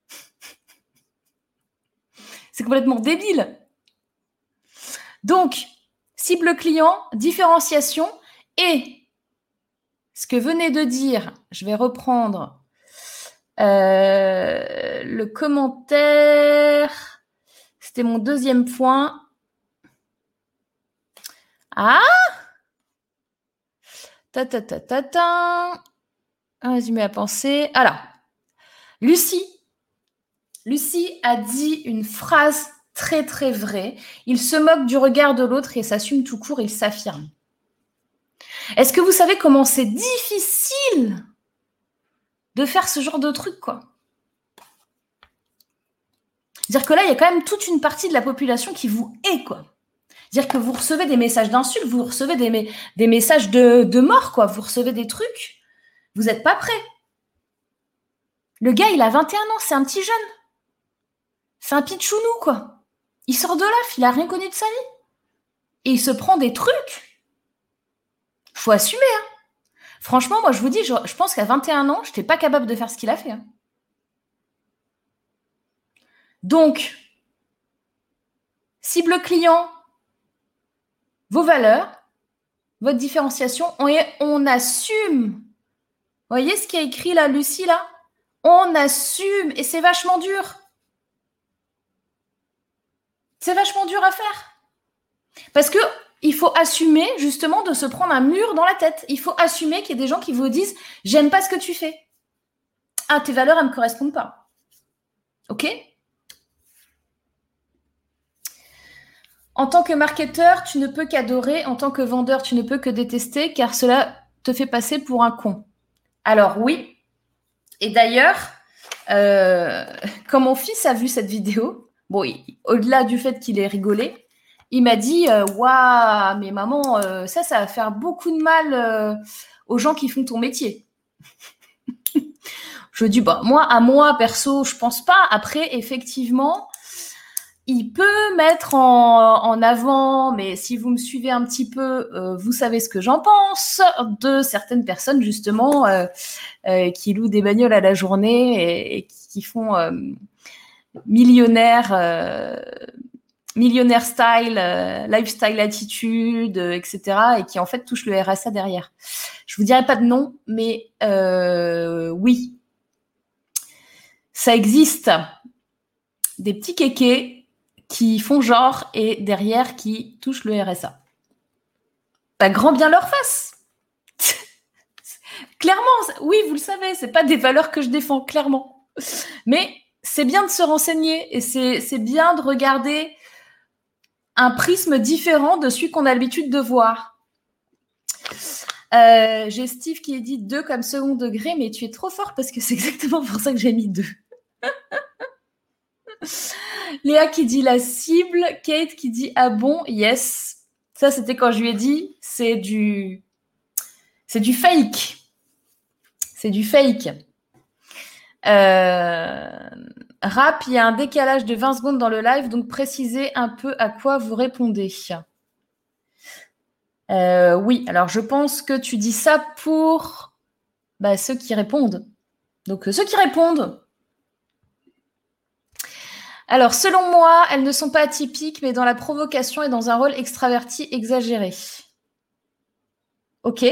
c'est complètement débile. Donc, cible client, différenciation et ce que venait de dire, je vais reprendre euh, le commentaire. C'était mon deuxième point. Ah Ta ta ta ta ta. Un résumé à penser. Alors, Lucie. Lucie a dit une phrase très très vraie. Il se moque du regard de l'autre et s'assume tout court, il s'affirme. Est-ce que vous savez comment c'est difficile de faire ce genre de truc, quoi? C'est-à-dire que là, il y a quand même toute une partie de la population qui vous hait, quoi. C'est-à-dire que vous recevez des messages d'insultes, vous recevez des, me- des messages de, de mort, quoi. Vous recevez des trucs. Vous n'êtes pas prêt. Le gars, il a 21 ans, c'est un petit jeune. C'est un pitchounou, quoi. Il sort de là, il a rien connu de sa vie. Et il se prend des trucs. Assumer, hein. Franchement, moi, je vous dis, je, pense qu'à 21 ans, je n'étais pas capable de faire ce qu'il a fait. hein. Donc, cible client, vos valeurs, votre différenciation, on, on assume. Voyez ce qui a écrit là, Lucie, là? On assume. Et c'est vachement dur. C'est vachement dur à faire. Parce que il faut assumer justement de se prendre un mur dans la tête. Il faut assumer qu'il y a des gens qui vous disent J'aime pas ce que tu fais. Ah, tes valeurs, elles ne me correspondent pas. OK? En tant que marketeur, tu ne peux qu'adorer. En tant que vendeur, tu ne peux que détester, car cela te fait passer pour un con. Alors oui. Et d'ailleurs, euh, quand mon fils a vu cette vidéo, au-delà du fait qu'il ait rigolé, il m'a dit Waouh, mais maman, euh, ça, ça va faire beaucoup de mal euh, aux gens qui font ton métier. je dis Bah, moi, à moi, perso, je pense pas. Après, effectivement, il peut mettre en, en avant, mais si vous me suivez un petit peu, euh, vous savez ce que j'en pense, de certaines personnes justement qui louent des bagnoles à la journée et, et qui font euh, millionnaire, style, euh, lifestyle attitude, euh, etc. et qui en fait touchent le RSA derrière. Je vous dirai pas de nom, mais euh, oui, ça existe. Des petits kékés qui font genre et derrière qui touchent le RSA. Pas grand bien leur face. clairement, oui, vous le savez, c'est pas des valeurs que je défends, clairement. Mais c'est bien de se renseigner et c'est bien de regarder un prisme différent de celui qu'on a l'habitude de voir. Euh, j'ai Steve qui dit 2 comme second degré, mais tu es trop fort parce que c'est exactement pour ça que j'ai mis 2. Léa qui dit la cible, Kate qui dit ah bon, yes. Ça, c'était quand je lui ai dit c'est du, c'est du fake. C'est du fake. Euh, Rap, il y a un décalage de 20 secondes dans le live, donc précisez un peu à quoi vous répondez. Euh, oui, alors je pense que tu dis ça pour bah, ceux qui répondent. Donc euh, ceux qui répondent. Alors selon moi, elles ne sont pas atypiques, mais dans la provocation et dans un rôle extraverti exagéré. Ok.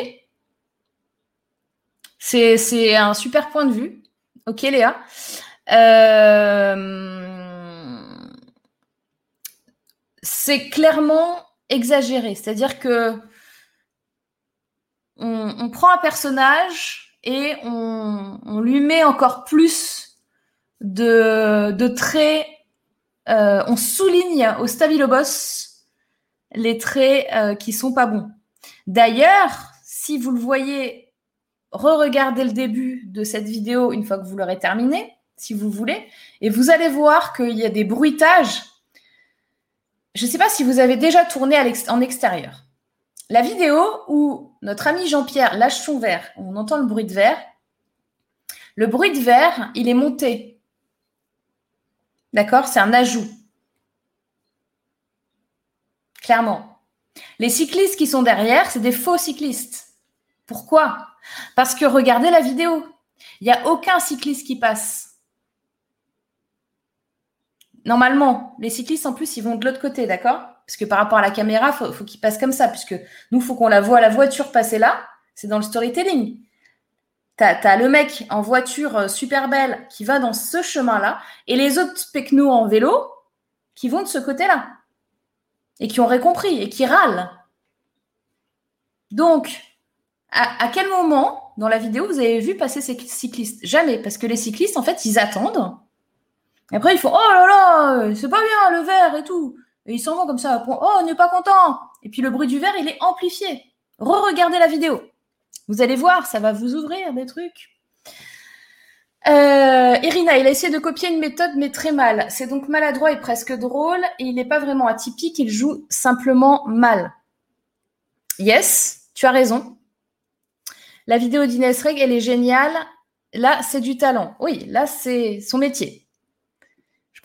C'est un super point de vue. Ok Léa. Euh, c'est clairement exagéré. C'est-à-dire que on, prend un personnage et on, lui met encore plus de, traits. euh, on souligne au stabilobos les traits euh, qui sont pas bons. D'ailleurs, si vous le voyez, re-regardez le début de cette vidéo une fois que vous l'aurez terminé, si vous voulez, et vous allez voir qu'il y a des bruitages. Je ne sais pas si vous avez déjà tourné en extérieur. La vidéo où notre ami Jean-Pierre lâche son verre, on entend le bruit de verre. Le bruit de verre, il est monté. D'accord? C'est un ajout. Clairement. Les cyclistes qui sont derrière, c'est des faux cyclistes. Pourquoi? Parce que regardez la vidéo. Il n'y a aucun cycliste qui passe. Normalement, les cyclistes, en plus, ils vont de l'autre côté, d'accord? Parce que par rapport à la caméra, il faut, faut qu'ils passent comme ça, puisque nous, il faut qu'on la voit la voiture passer là. C'est dans le storytelling. Tu as, le mec en voiture euh, super belle qui va dans ce chemin-là, et les autres pecnos en vélo qui vont de ce côté-là. Et qui ont compris, et qui râlent. Donc, à, à quel moment dans la vidéo vous avez vu passer ces cyclistes? Jamais, parce que les cyclistes, en fait, ils attendent. Et après, ils font Oh là là, c'est pas bien le verre et tout. Et ils s'en vont comme ça. Oh, on n'est pas content. Et puis le bruit du verre, il est amplifié. Re-regardez la vidéo. Vous allez voir, ça va vous ouvrir des trucs. Euh, Irina, il a essayé de copier une méthode, mais très mal. C'est donc maladroit et presque drôle. Et il n'est pas vraiment atypique, il joue simplement mal. Yes, tu as raison. La vidéo d'Inès Reg, elle est géniale. Là, c'est du talent. Oui, là, c'est son métier.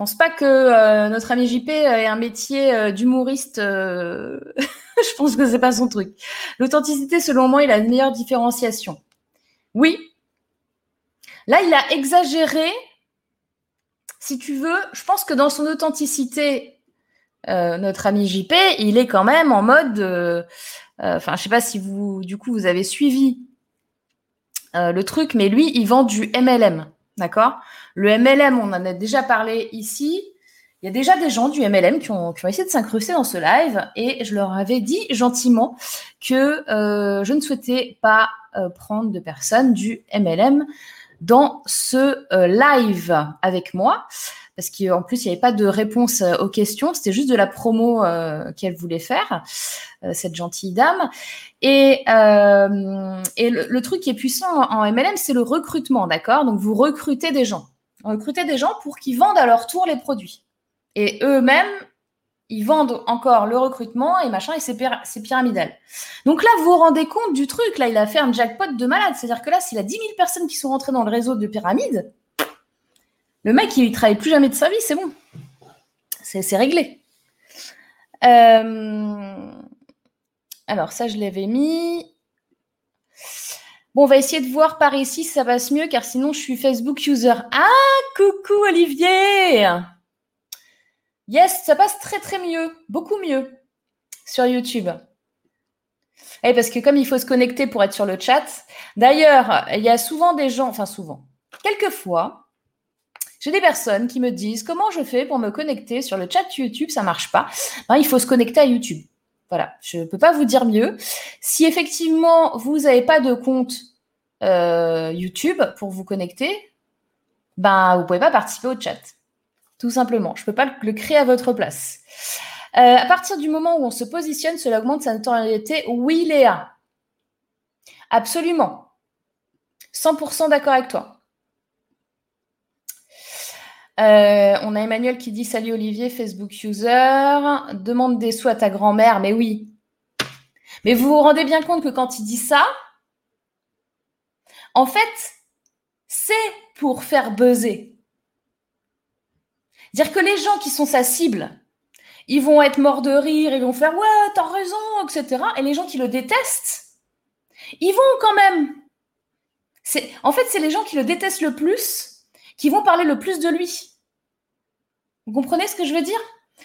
Je pense pas que euh, notre ami JP ait un métier euh, d'humoriste. euh, je pense que c'est pas son truc. L'authenticité, selon moi, il a une meilleure différenciation. Oui. Là, il a exagéré. Si tu veux, je pense que dans son authenticité, euh, notre ami JP, il est quand même en mode. euh, euh, Enfin, je sais pas si vous, du coup, vous avez suivi euh, le truc, mais lui, il vend du MLM. D'accord? Le MLM, on en a déjà parlé ici. Il y a déjà des gens du MLM qui ont, qui ont essayé de s'incruster dans ce live et je leur avais dit gentiment que euh, je ne souhaitais pas euh, prendre de personnes du MLM dans ce euh, live avec moi parce qu'en plus, il n'y avait pas de réponse euh, aux questions, c'était juste de la promo euh, qu'elle voulait faire, euh, cette gentille dame. Et, euh, et le, le truc qui est puissant en, en MLM, c'est le recrutement, d'accord? Donc, vous recrutez des gens. Vous recrutez des gens pour qu'ils vendent à leur tour les produits. Et eux-mêmes, ils vendent encore le recrutement et machin, et c'est pyra- c'est pyramidal. Donc là, vous vous rendez compte du truc. Là, il a fait un jackpot de malade. C'est-à-dire que là, s'il a 10 000 personnes qui sont rentrées dans le réseau de pyramide, le mec, il ne travaille plus jamais de sa vie, c'est bon. C'est c'est réglé. Euh, Alors, ça, je l'avais mis. Bon, on va essayer de voir par ici si ça passe mieux, car sinon, je suis Facebook user. Ah, coucou Olivier Yes, ça passe très très mieux, beaucoup mieux sur YouTube. Et parce que comme il faut se connecter pour être sur le chat, d'ailleurs, il y a souvent des gens, enfin souvent, quelquefois, j'ai des personnes qui me disent comment je fais pour me connecter sur le chat YouTube, ça marche pas? Ben, il faut se connecter à YouTube. Voilà, je ne peux pas vous dire mieux. Si effectivement vous n'avez pas de compte euh, YouTube pour vous connecter, ben, vous pouvez pas participer au chat. Tout simplement. Je peux pas le- le créer à votre place. Euh, à partir du moment où on se positionne, cela augmente sa notoriété. Oui, Léa. Absolument. 100% d'accord avec toi. Euh, on a Emmanuel qui dit Salut Olivier, Facebook user. Demande des sous à ta grand-mère. Mais oui. Mais vous vous rendez bien compte que quand il dit ça, en fait, c'est pour faire buzzer. Dire que les gens qui sont sa cible, ils vont être morts de rire, ils vont faire Ouais, t'as raison, etc. Et les gens qui le détestent, ils vont quand même. En fait, c'est les gens qui le détestent le plus qui vont parler le plus de lui. Vous comprenez ce que je veux dire?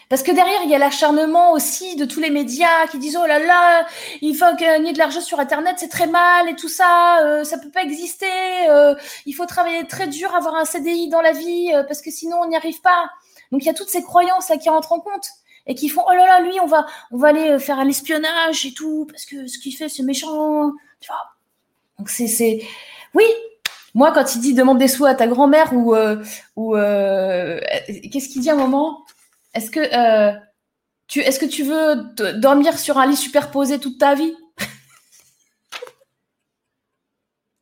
Parce que derrière, il y a l'acharnement aussi de tous les médias qui disent Oh là là, il faut gagner de l'argent sur Internet, c'est très mal et tout ça, euh, ça peut pas exister, euh, il faut travailler très dur, avoir un CDI dans la vie, euh, parce que sinon on n'y arrive pas. Donc il y a toutes ces croyances là qui rentrent en compte et qui font Oh là là, lui, on va, on va aller euh, faire un espionnage et tout, parce que ce qu'il fait, c'est méchant. Tu vois? Donc c'est... Oui, moi, quand il dit demande des sous à ta grand-mère ou, euh, ou euh, qu'est-ce qu'il dit à un moment? Est-ce que euh, tu est-ce que tu veux dormir sur un lit superposé toute ta vie?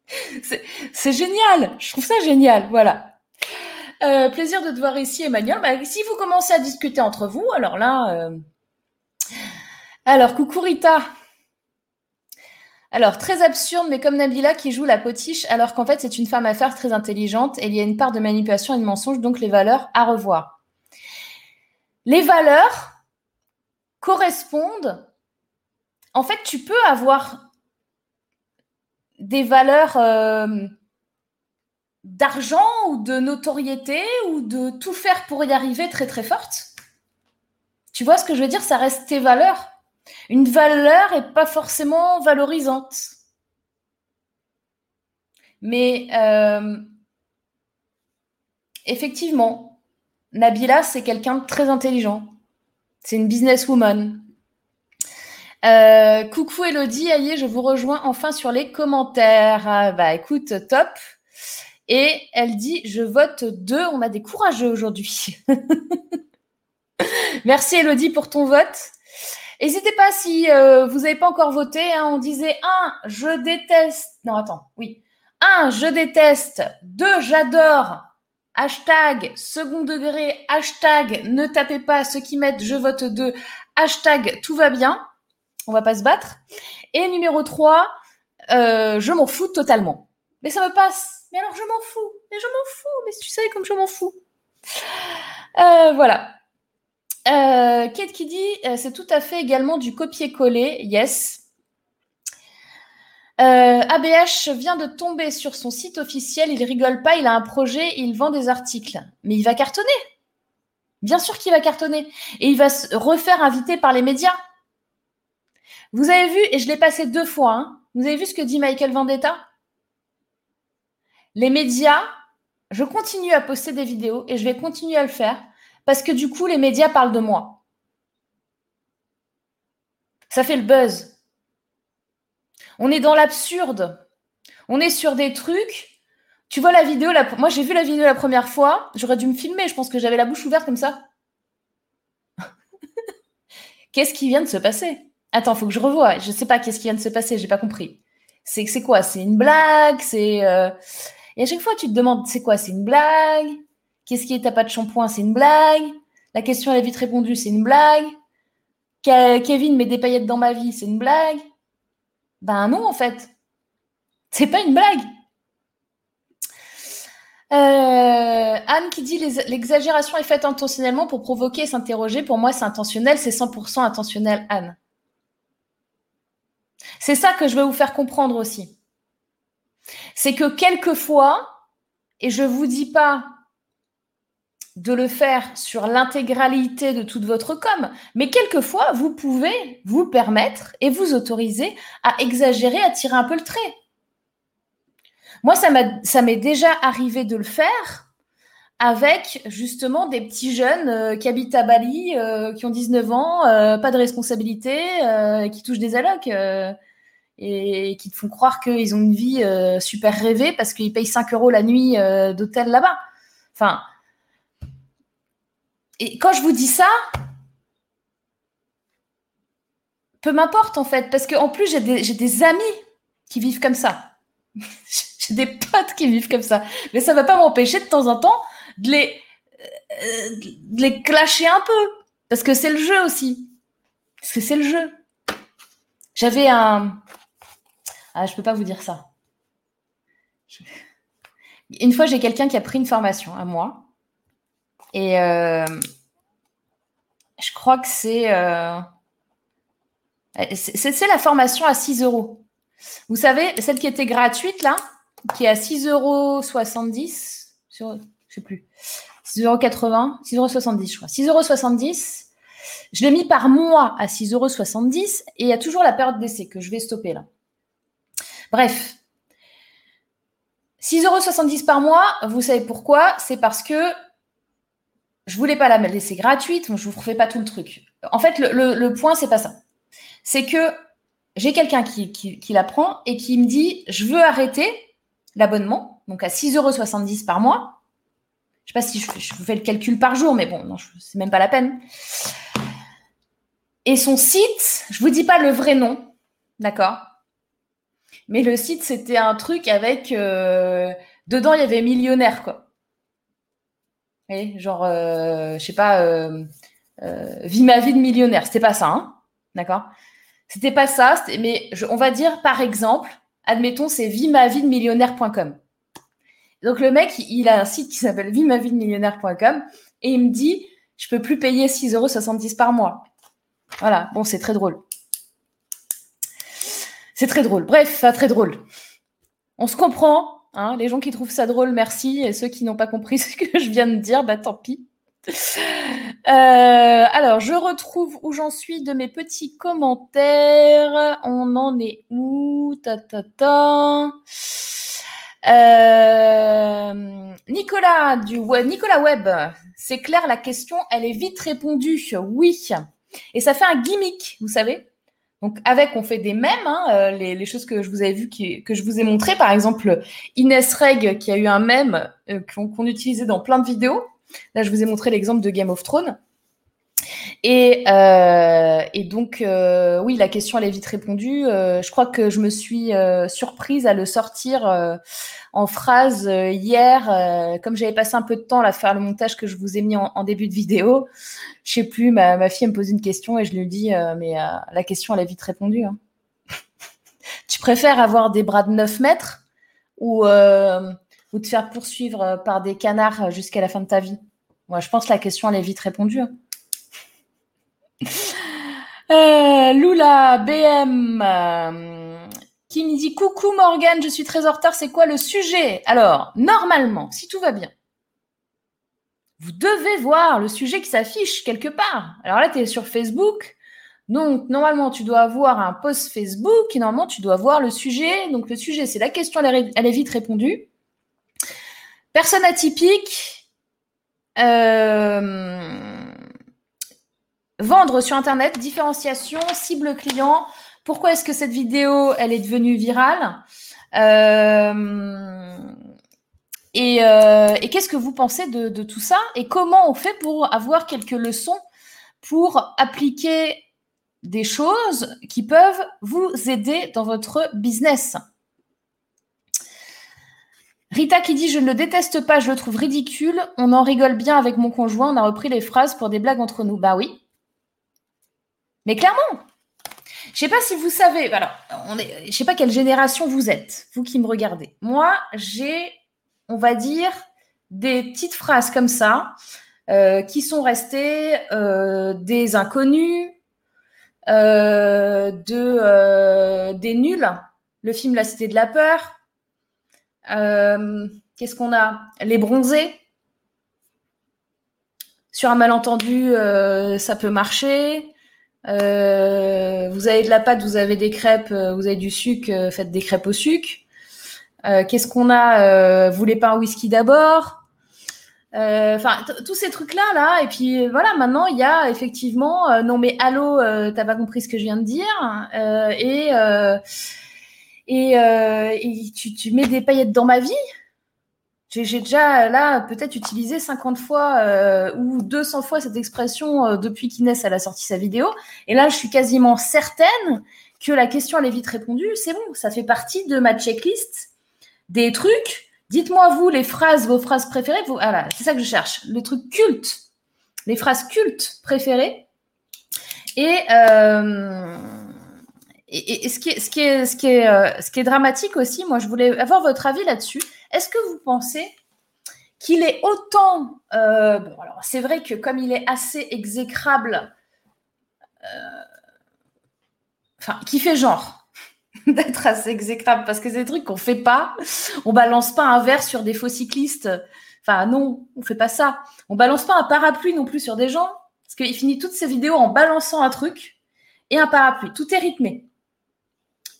C'est- génial, je trouve ça génial, voilà. Euh, plaisir de te voir ici, Emmanuel. Bah, si vous commencez à discuter entre vous, alors là, euh, alors coucou Rita. Alors, très absurde, mais comme Nabila qui joue la potiche, alors qu'en fait, c'est une femme à faire très intelligente et il y a une part de manipulation et de mensonge, donc les valeurs à revoir. Les valeurs correspondent. En fait, tu peux avoir des valeurs euh, d'argent ou de notoriété ou de tout faire pour y arriver très très forte. Tu vois ce que je veux dire? Ça reste tes valeurs. Une valeur est pas forcément valorisante. Mais euh, effectivement, Nabila, c'est quelqu'un de très intelligent. C'est une businesswoman. Euh, coucou Elodie, aïe, je vous rejoins enfin sur les commentaires. Ah, bah écoute, top. Et elle dit, je vote 2. On a des courageux aujourd'hui. Merci Elodie pour ton vote. N'hésitez pas si euh, vous n'avez pas encore voté. hein, on disait 1, je déteste. Non, attends, oui. 1, je déteste. 2, j'adore. Hashtag second degré. Hashtag ne tapez pas ceux qui mettent je vote 2. Hashtag tout va bien. On va pas se battre. Et numéro 3, euh, je m'en fous totalement. Mais ça me passe. Mais alors je m'en fous. Mais je m'en fous. Mais tu sais comme je m'en fous. Euh, voilà. Euh, Kate qui dit euh, c'est tout à fait également du copier-coller. Yes. Euh, ABH vient de tomber sur son site officiel. Il rigole pas. Il a un projet. Il vend des articles. Mais il va cartonner. Bien sûr qu'il va cartonner. Et il va se refaire inviter par les médias. Vous avez vu, et je l'ai passé deux fois, hein, vous avez vu ce que dit Michael Vendetta? Les médias, je continue à poster des vidéos et je vais continuer à le faire parce que du coup, les médias parlent de moi. Ça fait le buzz. On est dans l'absurde. On est sur des trucs. Tu vois la vidéo, moi j'ai vu la vidéo la première fois, j'aurais dû me filmer, je pense que j'avais la bouche ouverte comme ça. Qu'est-ce qui vient de se passer? Attends, faut que je revoie. Je sais pas qu'est-ce qui vient de se passer, j'ai pas compris. C'est c'est quoi? C'est une blague? C'est euh, et à chaque fois tu te demandes c'est quoi? C'est une blague? Qu'est-ce qui est t'as pas de shampoing C'est une blague. La question elle est vite répondue, c'est une blague. Ke- Kevin met des paillettes dans ma vie, c'est une blague. Ben non en fait, c'est pas une blague. Euh, Anne qui dit l'exagération est faite intentionnellement pour provoquer et s'interroger. Pour moi, c'est intentionnel, c'est 100% intentionnel, Anne. C'est ça que je veux vous faire comprendre aussi. C'est que quelquefois, et je vous dis pas de le faire sur l'intégralité de toute votre com, mais quelquefois, vous pouvez vous permettre et vous autoriser à exagérer, à tirer un peu le trait. Moi, ça m'est déjà arrivé de le faire avec justement des petits jeunes euh, qui habitent à Bali, euh, qui ont 19 ans, euh, pas de responsabilité, qui touchent des allocs et qui te font croire qu'ils ont une vie super rêvée parce qu'ils payent 5 euros la nuit d'hôtel là-bas. Enfin, et quand je vous dis ça, peu m'importe en fait, parce qu'en plus, j'ai des, amis qui vivent comme ça. j'ai des potes qui vivent comme ça. Mais ça ne va pas m'empêcher de temps en temps de les, euh, de les clasher un peu. Parce que c'est le jeu aussi. Parce que c'est le jeu. J'avais un. Ah, je peux pas vous dire ça. Une fois, j'ai quelqu'un qui a pris une formation à moi. Et euh, je crois que c'est. euh, c'est la formation à 6 euros. Vous savez, celle qui était gratuite, là, qui est à 6,70 euros. Je sais plus. 6,80 euros. 6,70 euros, je crois. 6,70 euros. Je l'ai mis par mois à 6,70 euros et il y a toujours la période d'essai que je vais stopper là. Bref. 6,70 euros par mois, vous savez pourquoi? C'est parce que je voulais pas la laisser gratuite, je vous refais pas tout le truc. En fait, le, le, le point, c'est pas ça. C'est que j'ai quelqu'un qui, qui, et qui me dit je veux arrêter l'abonnement, donc à 6,70 euros par mois. Je sais pas si je, vous fais le calcul par jour, mais bon, non, c'est même pas la peine. Et son site, je vous dis pas le vrai nom, d'accord? Mais le site, c'était un truc avec. euh, dedans, il y avait millionnaire, quoi. Genre, euh, je sais pas, euh, euh, ma vie de millionnaire. C'était pas ça, hein D'accord? C'était pas ça, mais on va dire, par exemple, admettons, c'est vie ma vie de millionnaire.com. Donc le mec, il a un site qui s'appelle vie ma vie de millionnaire.com et il me dit, je peux plus payer 6,70 euros par mois. Voilà, bon, c'est très drôle. C'est très drôle. Bref, très drôle. On se comprend. Hein, les gens qui trouvent ça drôle, merci. Et ceux qui n'ont pas compris ce que je viens de dire, bah tant pis. Euh, alors, je retrouve où j'en suis de mes petits commentaires. On en est où? Ta ta ta. Euh, Nicolas du Nicolas Webb, c'est clair, la question, elle est vite répondue. Oui. Et ça fait un gimmick, vous savez. Donc avec, on fait des mèmes, hein, euh, les, choses que je vous avais vues, qui- que je vous ai montrées. Par exemple, Inès Reg, qui a eu un mème euh, qu'on qu'on utilisait dans plein de vidéos. Là, je vous ai montré l'exemple de Game of Thrones. Et, euh, et donc, euh, oui, la question, elle est vite répondue. Euh, je crois que je me suis surprise à le sortir en phrase hier. comme j'avais passé un peu de temps à faire le montage que je vous ai mis en, début de vidéo, je sais plus, ma, fille me pose une question et je lui dis, mais la question, elle est vite répondue. hein. tu préfères avoir des bras de 9 mètres ou, te faire poursuivre par des canards jusqu'à la fin de ta vie? Moi, je pense que la question, elle est vite répondue. hein. Euh, Lula BM euh, qui me dit coucou Morgane, je suis très en retard. C'est quoi le sujet? Alors normalement, si tout va bien, vous devez voir le sujet qui s'affiche quelque part. Alors là, tu es sur Facebook. Donc, normalement, tu dois avoir un post Facebook et normalement, tu dois voir le sujet. Donc, le sujet, c'est la question, elle est, vite répondue. Personne atypique. Euh, vendre sur Internet, différenciation, cible client. Pourquoi est-ce que cette vidéo, elle est devenue virale? Euh, Et, euh, et qu'est-ce que vous pensez de tout ça? Et comment on fait pour avoir quelques leçons pour appliquer des choses qui peuvent vous aider dans votre business? Rita qui dit Je ne le déteste pas, je le trouve ridicule. On en rigole bien avec mon conjoint. On a repris les phrases pour des blagues entre nous. Bah oui. Mais clairement, je sais pas si vous savez. Alors, on est, je sais pas quelle génération vous êtes, vous qui me regardez. Moi, j'ai, on va dire, des petites phrases comme ça euh, qui sont restées euh, des inconnus, euh, de des nuls. Le film La Cité de la peur. Qu'est-ce qu'on a? Les bronzés. Sur un malentendu, ça peut marcher. Euh, vous avez de la pâte, vous avez des crêpes, euh, vous avez du sucre, euh, faites des crêpes au sucre. Euh, Qu'est-ce qu'on a Vous voulez pas un whisky d'abord? Enfin, tous ces trucs-là, là. Et puis voilà, maintenant, il y a effectivement, non mais allô, t'as pas compris ce que je viens de dire. Et et, et tu, tu mets des paillettes dans ma vie? J'ai déjà là peut-être utilisé 50 fois euh, ou 200 fois cette expression euh, depuis qu'Inès a sorti sa vidéo. Et là, je suis quasiment certaine que la question elle est vite répondue. C'est bon, ça fait partie de ma checklist des trucs. Dites-moi vous les phrases, vos phrases préférées. Voilà, c'est ça que je cherche. Le truc culte, les phrases cultes préférées. Et, ce qui est dramatique aussi, moi je voulais avoir votre avis là-dessus. Est-ce que vous pensez qu'il est autant... euh, bon, alors c'est vrai que comme il est assez exécrable, euh, enfin, qui fait genre d'être assez exécrable, parce que c'est des trucs qu'on fait pas. On balance pas un verre sur des faux cyclistes. Enfin, non, on fait pas ça. On balance pas un parapluie non plus sur des gens, parce qu'il finit toutes ses vidéos en balançant un truc et un parapluie. Tout est rythmé.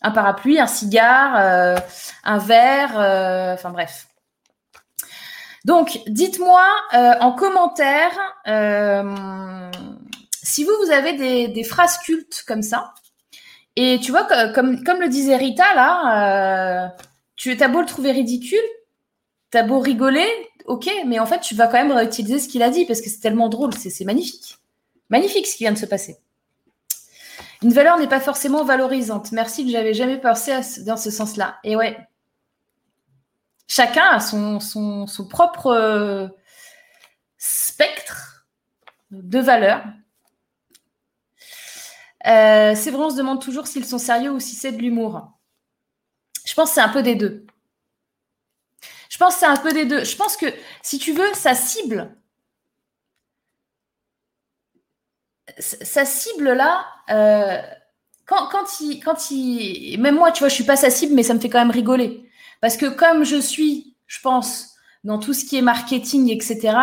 Un parapluie, un cigare, euh, un verre, euh, enfin bref. Donc, dites-moi euh, en commentaire si vous, vous avez des, phrases cultes comme ça. Et tu vois, comme, le disait Rita, là, tu as beau le trouver ridicule, t'as beau rigoler, ok, mais en fait, tu vas quand même réutiliser ce qu'il a dit parce que c'est tellement drôle, c'est magnifique. Magnifique ce qui vient de se passer. Une valeur n'est pas forcément valorisante. Merci que j'avais jamais pensé dans ce sens-là. Et ouais, chacun a son, propre euh, spectre de valeurs. Euh, c'est vrai, on se demande toujours s'ils sont sérieux ou si c'est de l'humour. Je pense que c'est un peu des deux. Je pense que c'est un peu des deux. Je pense que, si tu veux, sa cible, sa cible là, euh, quand, quand, il, quand il. Même moi, tu vois, je suis pas sa cible, mais ça me fait quand même rigoler. Parce que comme je suis, je pense, dans tout ce qui est marketing, etc.,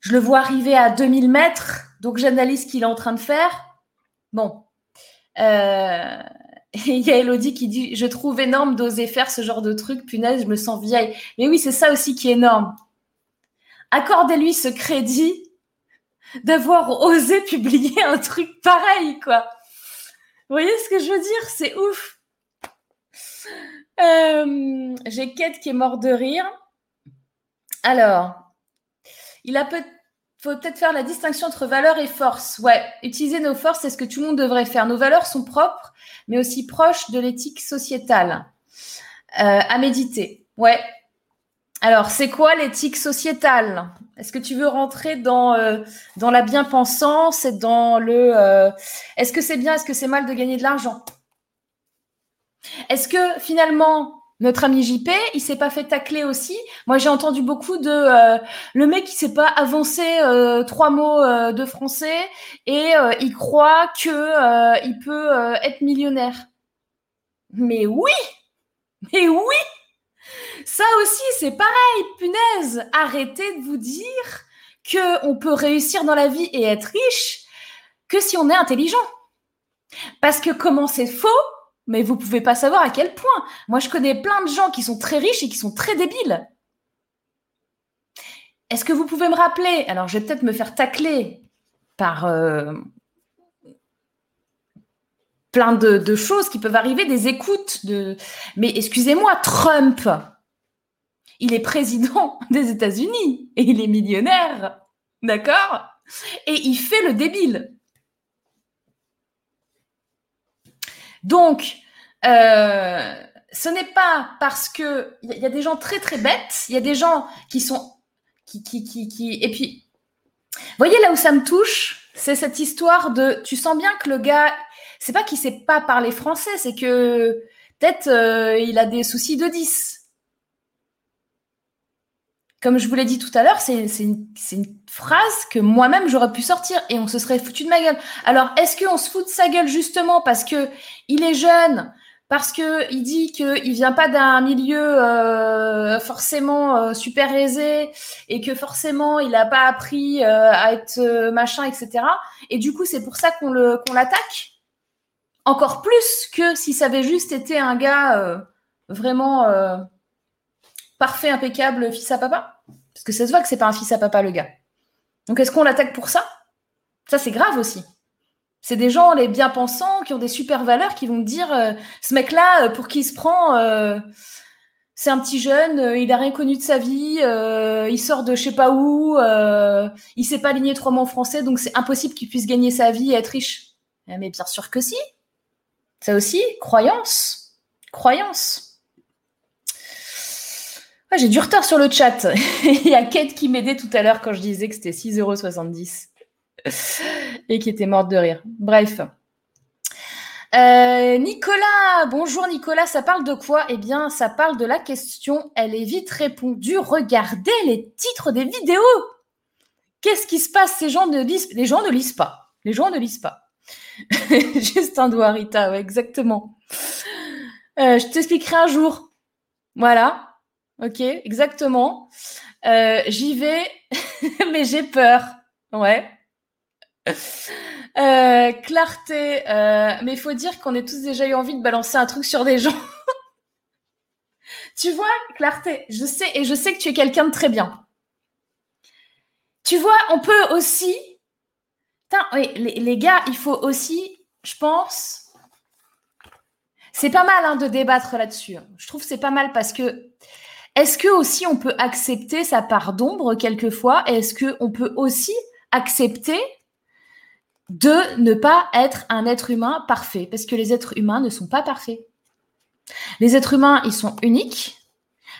je le vois arriver à 2000 mètres, donc j'analyse ce qu'il est en train de faire. Bon. Euh, il y a Elodie qui dit Je trouve énorme d'oser faire ce genre de truc, punaise, je me sens vieille. Mais oui, c'est ça aussi qui est énorme. Accordez-lui ce crédit d'avoir osé publier un truc pareil, quoi. Vous voyez ce que je veux dire? C'est ouf. Euh, J'ai Kate qui est mort de rire. Alors, il peut faut peut-être faire la distinction entre valeur et force. Ouais, utiliser nos forces, c'est ce que tout le monde devrait faire. Nos valeurs sont propres, mais aussi proches de l'éthique sociétale. Euh, à méditer. Ouais. Alors, c'est quoi l'éthique sociétale? Est-ce que tu veux rentrer dans, euh, la bien-pensance et dans le euh, est-ce que c'est bien, est-ce que c'est mal de gagner de l'argent? Est-ce que finalement, notre ami JP, il s'est pas fait tacler aussi? Moi, j'ai entendu beaucoup de euh, le mec qui sait pas avancer euh, trois mots de français et il croit que il peut être millionnaire. Mais oui, mais oui, ça aussi c'est pareil, punaise. Arrêtez de vous dire que on peut réussir dans la vie et être riche que si on est intelligent. Parce que comment c'est faux, mais vous pouvez pas savoir à quel point. Moi, je connais plein de gens qui sont très riches et qui sont très débiles. Est-ce que vous pouvez me rappeler Alors, je vais peut-être me faire tacler par euh, plein de, de choses qui peuvent arriver, des écoutes. De... Mais excusez-moi, Trump, il est président des États-Unis et il est millionnaire. D'accord? Et il fait le débile. Donc, euh, ce n'est pas parce que il y, a des gens très très bêtes, il y a des gens qui sont qui qui qui, qui... et puis voyez là où ça me touche, c'est cette histoire de tu sens bien que le gars c'est pas qu'il sait pas parler français, c'est que peut-être euh, il a des soucis de 10. Comme je vous l'ai dit tout à l'heure, c'est une, une phrase que moi-même j'aurais pu sortir et on se serait foutu de ma gueule. Alors, est-ce qu'on se fout de sa gueule justement parce que il est jeune, parce que il dit qu'il vient pas d'un milieu euh, forcément euh, super aisé et que forcément il a pas appris euh, à être euh, machin, etc. Et du coup, c'est pour ça qu'on l'attaque encore plus que si ça avait juste été un gars euh, vraiment euh, parfait, impeccable, fils à papa. Parce que ça se voit que c'est pas un fils à papa, le gars. Donc est-ce qu'on l'attaque pour ça? Ça, c'est grave aussi. C'est des gens, les bien-pensants, qui ont des super valeurs, qui vont dire euh, ce mec-là, euh, pour qui il se prend, euh, C'est un petit jeune, il a rien connu de sa vie, il sort de je sais pas où, il sait pas aligner trois mots en français, donc c'est impossible qu'il puisse gagner sa vie et être riche. Eh, Mais bien sûr que si. Ça aussi, croyance. Croyance. J'ai du retard sur le chat. il y a Kate qui m'aidait tout à l'heure quand je disais que c'était 6,70€ et qui était morte de rire. Bref. Euh, Nicolas, bonjour Nicolas, ça parle de quoi? Eh bien, ça parle de la question, elle est vite répondue. Regardez les titres des vidéos. Qu'est-ce qui se passe? Ces gens ne lisent, les gens ne lisent pas. Les gens ne lisent pas. Juste un doigt, Rita, ouais, exactement. Euh, je t'expliquerai un jour. Voilà. Ok, exactement. Euh, J'y vais, mais j'ai peur. Ouais. Euh, clarté, euh, mais il faut dire qu'on a tous déjà eu envie de balancer un truc sur des gens. tu vois, clarté, je sais, et je sais que tu es quelqu'un de très bien. Tu vois, on peut aussi. Les, les gars, il faut aussi, je pense. C'est pas mal hein, de débattre là-dessus. Je trouve que c'est pas mal parce que est-ce que aussi on peut accepter sa part d'ombre quelquefois? Est-ce que on peut aussi accepter de ne pas être un être humain parfait, parce que les êtres humains ne sont pas parfaits. Les êtres humains, ils sont uniques,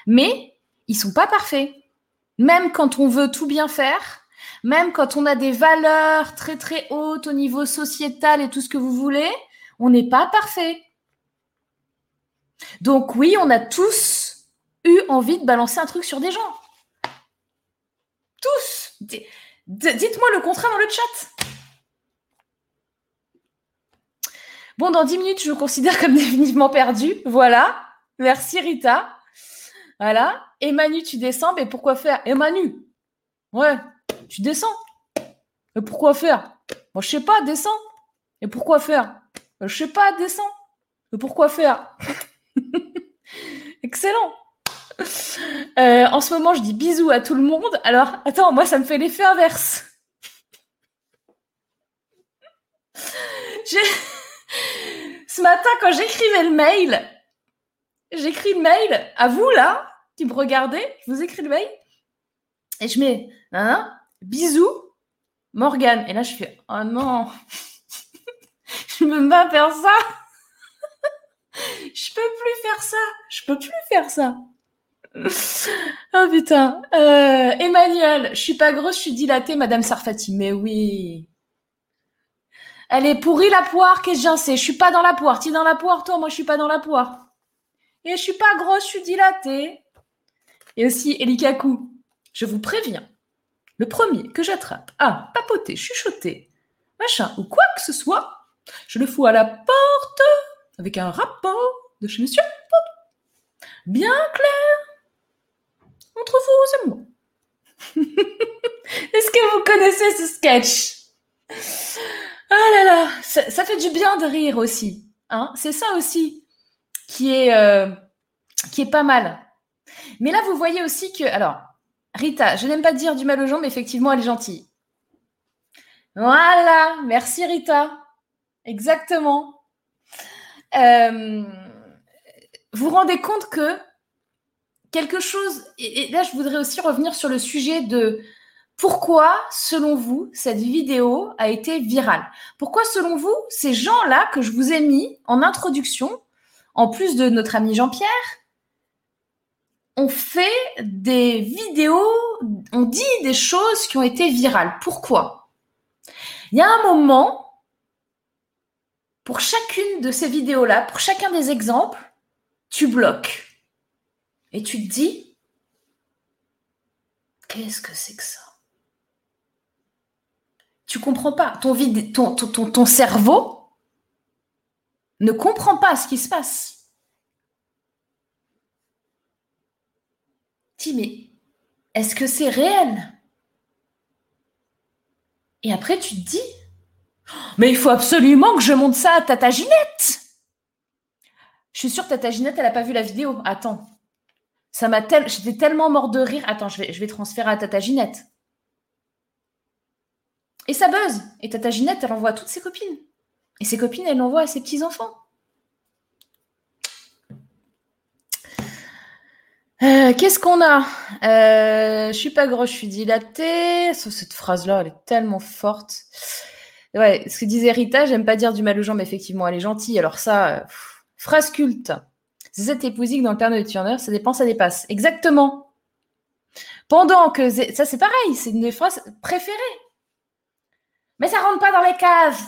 mais ils sont pas parfaits. Même quand on veut tout bien faire, même quand on a des valeurs très très hautes au niveau sociétal et tout ce que vous voulez, on n'est pas parfait. Donc oui, on a tous eu envie de balancer un truc sur des gens. Tous. Dites-moi le contraire dans le chat. Bon, dans 10 minutes, je me considère comme définitivement perdu. Voilà. Merci Rita. Voilà. Et Manu, tu descends, mais pourquoi faire? Et Manu Ouais, tu descends. Et pourquoi faire? Moi, je sais pas, descends. Et pourquoi faire? Je sais pas, descends. Et pourquoi faire? Excellent. Euh, en ce moment, je dis bisous à tout le monde. Alors, attends, moi, ça me fait l'effet inverse. Ce matin, quand j'écrivais le mail, j'écris le mail à vous, là, qui me regardez, je vous écris le mail, et je mets, hein, bisous, Morgane. Et là, je fais, oh non, je ne peux pas faire ça. Je peux plus faire ça. Je peux plus faire ça. Oh putain. Euh, Emmanuel, je suis pas grosse, je suis dilatée, Madame Sarfati. Mais oui. Elle est pourrie la poire, qu'est-ce que j'en sais? Je suis pas dans la poire. Tu es dans la poire, toi? Moi, je suis pas dans la poire. Et je suis pas grosse, je suis dilatée. Et aussi, Elikaku, je vous préviens, le premier que j'attrape à papoter, chuchoter, machin, ou quoi que ce soit, je le fous à la porte avec un rapport de chez Monsieur. Bien clair vous et moi. Est-ce que vous connaissez ce sketch? Ah là là, ça, ça fait du bien de rire aussi. Hein C'est ça aussi qui est, euh, qui est pas mal. Mais là, vous voyez aussi que... Alors, Rita, je n'aime pas dire du mal aux gens, mais effectivement, elle est gentille. Voilà, merci Rita. Exactement. Euh, vous vous rendez compte que quelque chose, et, là je voudrais aussi revenir sur le sujet de pourquoi, selon vous, cette vidéo a été virale. Pourquoi, selon vous, ces gens-là que je vous ai mis en introduction, en plus de notre ami Jean-Pierre, ont fait des vidéos, ont dit des choses qui ont été virales. Pourquoi? Il y a un moment pour chacune de ces vidéos-là, pour chacun des exemples, tu bloques. Et tu te dis, qu'est-ce que c'est que ça? Tu comprends pas. Ton, cerveau ne comprend pas ce qui se passe. Dis, mais est-ce que c'est réel? Et après, tu te dis, mais il faut absolument que je monte ça à Tata Ginette. Je suis sûre que Tata Ginette, elle n'a pas vu la vidéo. Attends. Ça m'a tel... J'étais tellement mort de rire. Attends, je vais, je transférer à Tata Ginette. Et ça buzz. Et Tata Ginette, elle envoie à toutes ses copines. Et ses copines, elle l'envoie à ses petits-enfants. Euh, Qu'est-ce qu'on a? Euh, Je suis pas grosse, je suis dilatée. Cette phrase-là, elle est tellement forte. Ouais, ce que disait Rita, j'aime pas dire du mal aux gens, mais effectivement, elle est gentille. Alors ça, euh, phrase culte. C'est cette épousine dans le Père de Turner, ça dépend, ça dépasse. Exactement. Pendant que... Ça, c'est pareil, c'est une des phrases préférées. Mais ça rentre pas dans les cases.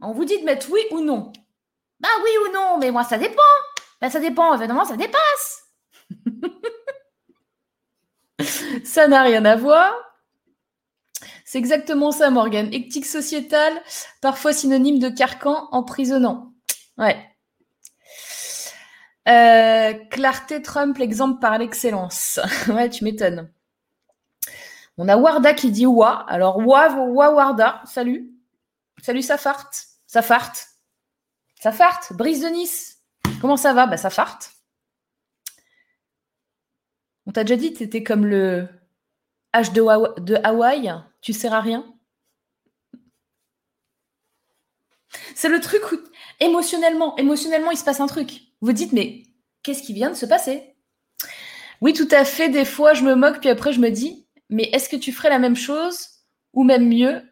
On vous dit de mettre oui ou non. Bah oui ou non, mais moi, ça dépend. Bah ça dépend, évidemment, ça dépasse. ça n'a rien à voir. C'est exactement ça, Morgane. Éthique sociétale, parfois synonyme de carcan emprisonnant. Ouais. Euh, clarté Trump, l'exemple par l'excellence. ouais, tu m'étonnes. On a Warda qui dit Wa. Alors, Wa, Wa Warda, salut. Salut, ça farte. Ça. Ça. Brise de Nice. Comment ça va? Bah, ça farte. On t'a déjà dit que t'étais comme le H de Hawaï. Tu sers à rien? C'est le truc où, émotionnellement, émotionnellement, il se passe un truc. Vous dites, mais qu'est-ce qui vient de se passer? Oui, tout à fait. Des fois, je me moque, puis après, je me dis, mais est-ce que tu ferais la même chose ou même mieux?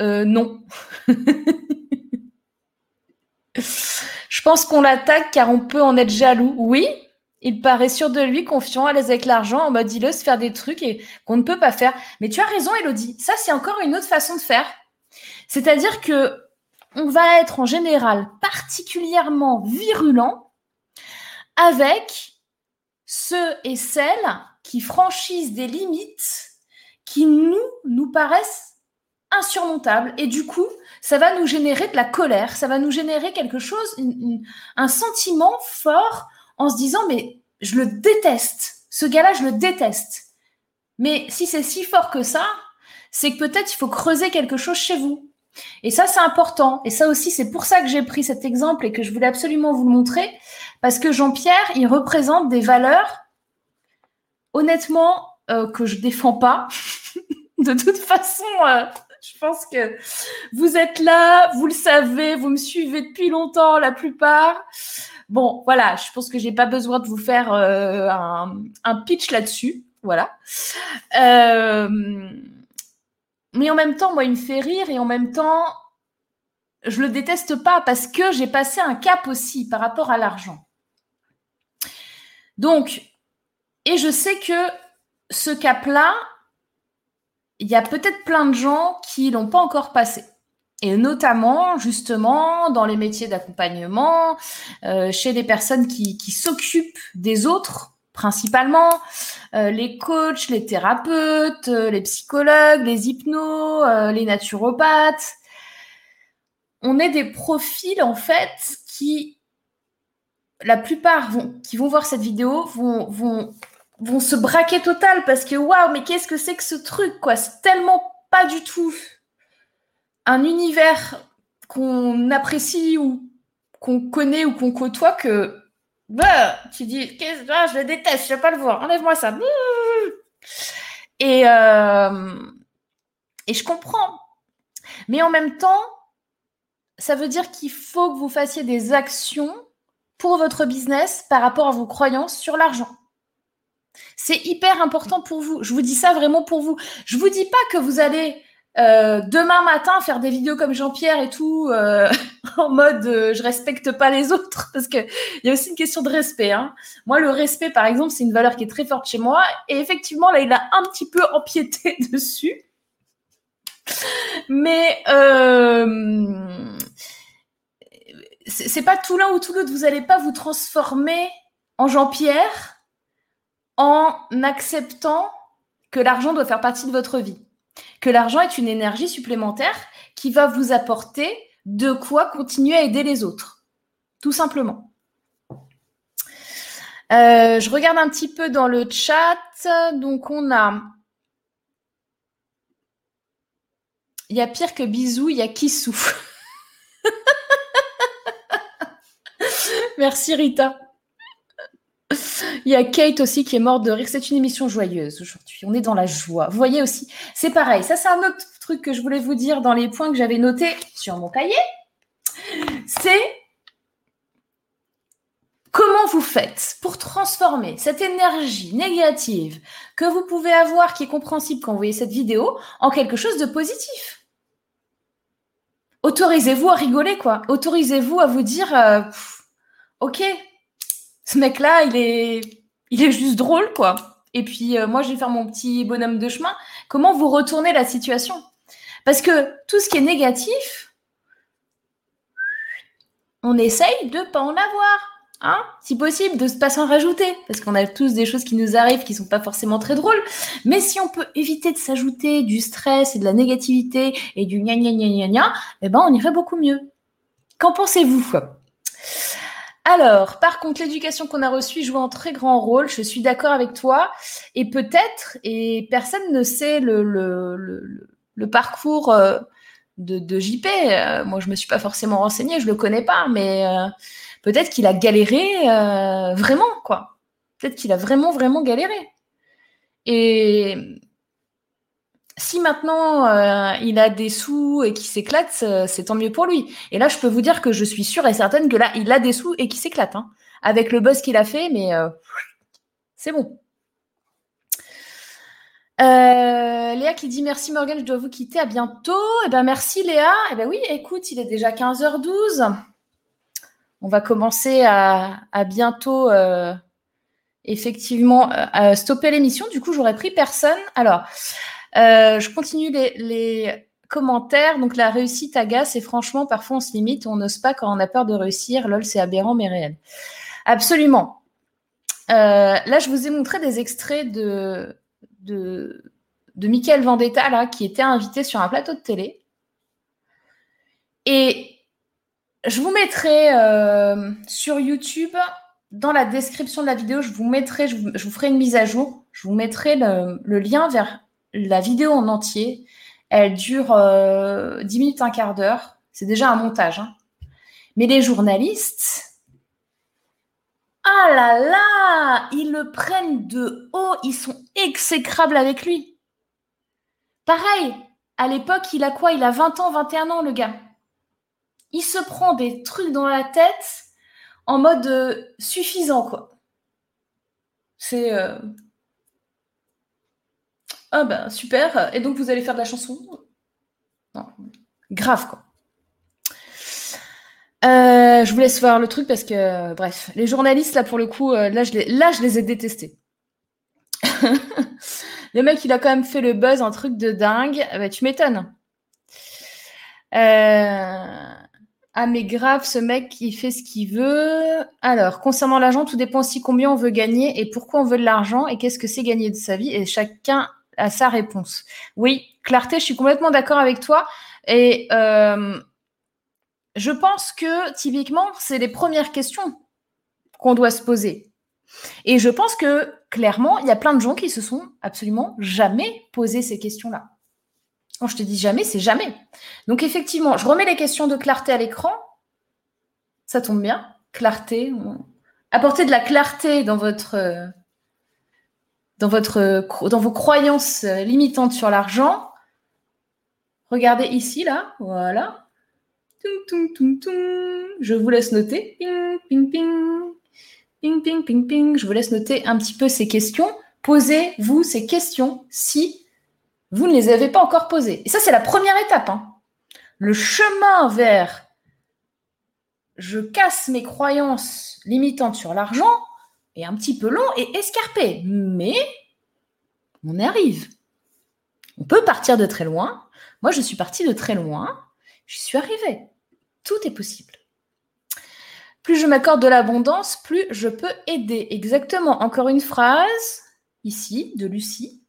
Euh, Non. je pense qu'on l'attaque car on peut en être jaloux. Oui, il paraît sûr de lui, confiant, à l'aise avec l'argent, en mode il ose faire des trucs qu'on ne peut pas faire. Mais tu as raison, Elodie. Ça, c'est encore une autre façon de faire. C'est-à-dire que on va être en général particulièrement virulent avec ceux et celles qui franchissent des limites qui nous, nous paraissent insurmontables. Et du coup, ça va nous générer de la colère, ça va nous générer quelque chose, un sentiment fort en se disant, mais je le déteste, ce gars-là, je le déteste. Mais si c'est si fort que ça, c'est que peut-être il faut creuser quelque chose chez vous. Et ça, c'est important. Et ça aussi, c'est pour ça que j'ai pris cet exemple et que je voulais absolument vous le montrer. Parce que Jean-Pierre, il représente des valeurs, honnêtement, euh, que je défends pas. De toute façon, euh, je pense que vous êtes là, vous le savez, vous me suivez depuis longtemps, la plupart. Bon, voilà, je pense que j'ai pas besoin de vous faire euh, un, un pitch là-dessus. Voilà. Mais en même temps, moi, il me fait rire et en même temps, je le déteste pas parce que j'ai passé un cap aussi par rapport à l'argent. Donc, et je sais que ce cap-là, il y a peut-être plein de gens qui l'ont pas encore passé. Et notamment, justement, dans les métiers d'accompagnement, euh, chez des personnes qui, s'occupent des autres, principalement, euh, les coachs, les thérapeutes, euh, les psychologues, les hypnos, les naturopathes. On est des profils, en fait, qui, la plupart qui vont voir cette vidéo vont, se braquer total parce que waouh, mais qu'est-ce que c'est que ce truc, quoi? C'est tellement pas du tout un univers qu'on apprécie ou qu'on connaît ou qu'on côtoie que bah, tu dis qu'est-ce ah, je le déteste, je vais pas le voir, enlève-moi ça. Euh, et je comprends. Mais en même temps, ça veut dire qu'il faut que vous fassiez des actions pour votre business par rapport à vos croyances sur l'argent. C'est hyper important pour vous. Je vous dis ça vraiment pour vous. Je vous dis pas que vous allez euh, demain matin faire des vidéos comme Jean-Pierre et tout euh, en mode euh, je respecte pas les autres parce que il y a aussi une question de respect. Hein. Moi, le respect, par exemple, c'est une valeur qui est très forte chez moi et effectivement là, il a un petit peu empiété dessus. Mais c'est pas tout l'un ou tout l'autre. Vous n'allez pas vous transformer en Jean-Pierre en acceptant que l'argent doit faire partie de votre vie. Que l'argent est une énergie supplémentaire qui va vous apporter de quoi continuer à aider les autres. Tout simplement. Euh, je regarde un petit peu dans le chat. Donc, on a. Il y a pire que bisous, il y a Kissou. Merci Rita. Il y a Kate aussi qui est morte de rire. C'est une émission joyeuse aujourd'hui. On est dans la joie. Vous voyez aussi, c'est pareil. Ça, c'est un autre truc que je voulais vous dire dans les points que j'avais notés sur mon cahier. C'est comment vous faites pour transformer cette énergie négative que vous pouvez avoir, qui est compréhensible quand vous voyez cette vidéo, en quelque chose de positif? Autorisez-vous à rigoler, quoi. Autorisez-vous à vous dire, euh, ok, ce mec-là, il est, il est juste drôle, quoi. Et puis, euh, moi, je vais faire mon petit bonhomme de chemin. Comment vous retournez la situation? Parce que tout ce qui est négatif, on essaye de pas en avoir. Hein si possible, de ne pas s'en rajouter, parce qu'on a tous des choses qui nous arrivent qui sont pas forcément très drôles. Mais si on peut éviter de s'ajouter du stress et de la négativité et du gna gna gna gna gna, eh ben on irait beaucoup mieux. Qu'en pensez-vous? Alors, par contre, l'éducation qu'on a reçue joue un très grand rôle. Je suis d'accord avec toi. Et peut-être, et personne ne sait le, parcours euh, de, JP. Euh, moi, je me suis pas forcément renseignée, je le connais pas, mais euh, peut-être qu'il a galéré vraiment, quoi. Peut-être qu'il a vraiment, vraiment galéré. Et si maintenant euh, il a des sous et qu'il s'éclate, euh, c'est tant mieux pour lui. Et là, je peux vous dire que je suis sûre et certaine que là, il a des sous et qu'il s'éclate. hein. avec le buzz qu'il a fait, mais euh, c'est bon. Léa qui dit merci Morgan, je dois vous quitter, à bientôt. Eh ben merci Léa. Eh ben oui, écoute, il est déjà 15h12. On va commencer à, bientôt effectivement à stopper l'émission. Du coup, j'aurais pris personne. Alors, euh, je continue les, commentaires. Donc la réussite agace et franchement, parfois on se limite, on n'ose pas quand on a peur de réussir. Lol, c'est aberrant mais réel. Absolument. Euh, là, je vous ai montré des extraits de, de, Michael Vendetta, là, qui était invité sur un plateau de télé. Et je vous mettrai euh, sur YouTube, dans la description de la vidéo, je vous mettrai, je vous, ferai une mise à jour. Je vous mettrai le lien vers la vidéo en entier. Elle dure euh, 10 minutes, un quart d'heure. C'est déjà un montage. hein. Mais les journalistes, ah là là, ils le prennent de haut, ils sont exécrables avec lui. Pareil, à l'époque, il a quoi? Il a 20 ans, 21 ans, le gars. Il se prend des trucs dans la tête en mode euh, suffisant, quoi. C'est. euh, Ah ben super. Et donc vous allez faire de la chanson? Non. Grave, quoi. Euh, je vous laisse voir le truc parce que, bref, les journalistes, là, pour le coup, euh, là, je les, là, je ai détestés. le mec, il a quand même fait le buzz, un truc de dingue. Ah bah, tu m'étonnes. Euh, Ah, mais grave, ce mec, il fait ce qu'il veut. Alors, concernant l'argent, tout dépend aussi combien on veut gagner et pourquoi on veut de l'argent et qu'est-ce que c'est gagner de sa vie. Et chacun a sa réponse. Oui, clarté, je suis complètement d'accord avec toi. Et euh, je pense que, typiquement, c'est les premières questions qu'on doit se poser. Et je pense que, clairement, il y a plein de gens qui se sont absolument jamais posé ces questions-là. Quand je te dis jamais, c'est jamais. Donc effectivement, je remets les questions de clarté à l'écran. Ça tombe bien. Clarté. Apportez de la clarté dans votre, euh, dans votre, dans vos croyances euh, limitantes sur l'argent. Regardez ici, là. Voilà. Je vous laisse noter. Ping, ping, ping. Ping, ping, ping, ping. Je vous laisse noter un petit peu ces questions. Posez-vous ces questions si vous ne les avez pas encore posées. Et ça, c'est la première étape. hein. Le chemin vers je casse mes croyances limitantes sur l'argent est un petit peu long et escarpé, mais on arrive. On peut partir de très loin. Moi, je suis partie de très loin. Je suis arrivée. Tout est possible. Plus je m'accorde de l'abondance, plus je peux aider. Exactement. Encore une phrase ici de Lucie.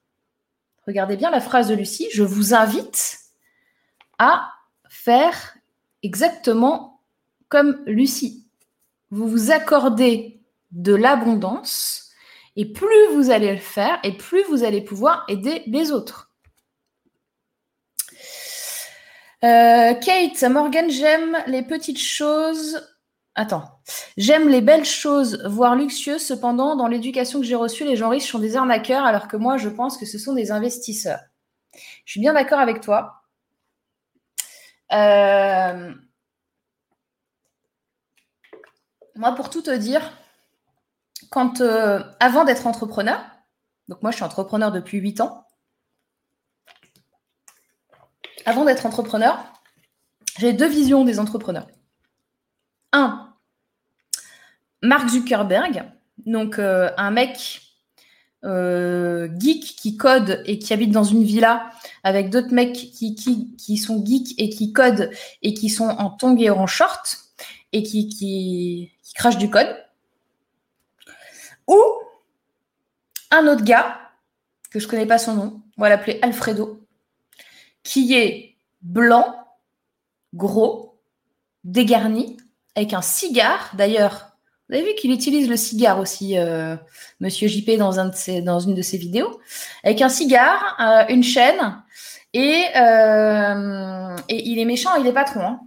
Regardez bien la phrase de Lucie. Je vous invite à faire exactement comme Lucie. Vous vous accordez de l'abondance et plus vous allez le faire et plus vous allez pouvoir aider les autres. Euh, Kate, Morgan, j'aime les petites choses. Attends. J'aime les belles choses, voire luxueuses. Cependant, dans l'éducation que j'ai reçue, les gens riches sont des arnaqueurs, alors que moi, je pense que ce sont des investisseurs. Je suis bien d'accord avec toi. Euh, Moi, pour tout te dire, quand, euh, avant d'être entrepreneur, donc moi je suis entrepreneur depuis 8 ans, avant d'être entrepreneur, j'ai deux visions des entrepreneurs. Un, Mark Zuckerberg, donc euh, un mec euh, geek qui code et qui habite dans une villa avec d'autres mecs qui, qui, qui sont geeks et qui codent et qui sont en tongs et en short et qui, qui, qui crachent du code. Ou un autre gars, que je connais pas son nom, on va l'appeler Alfredo, qui est blanc, gros, dégarni, avec un cigare. D'ailleurs, vous avez vu qu'il utilise le cigare aussi, euh, Monsieur JP, dans, une de ses vidéos, avec un cigare, euh, une chaîne, et, euh, et il est méchant, il est patron. hein.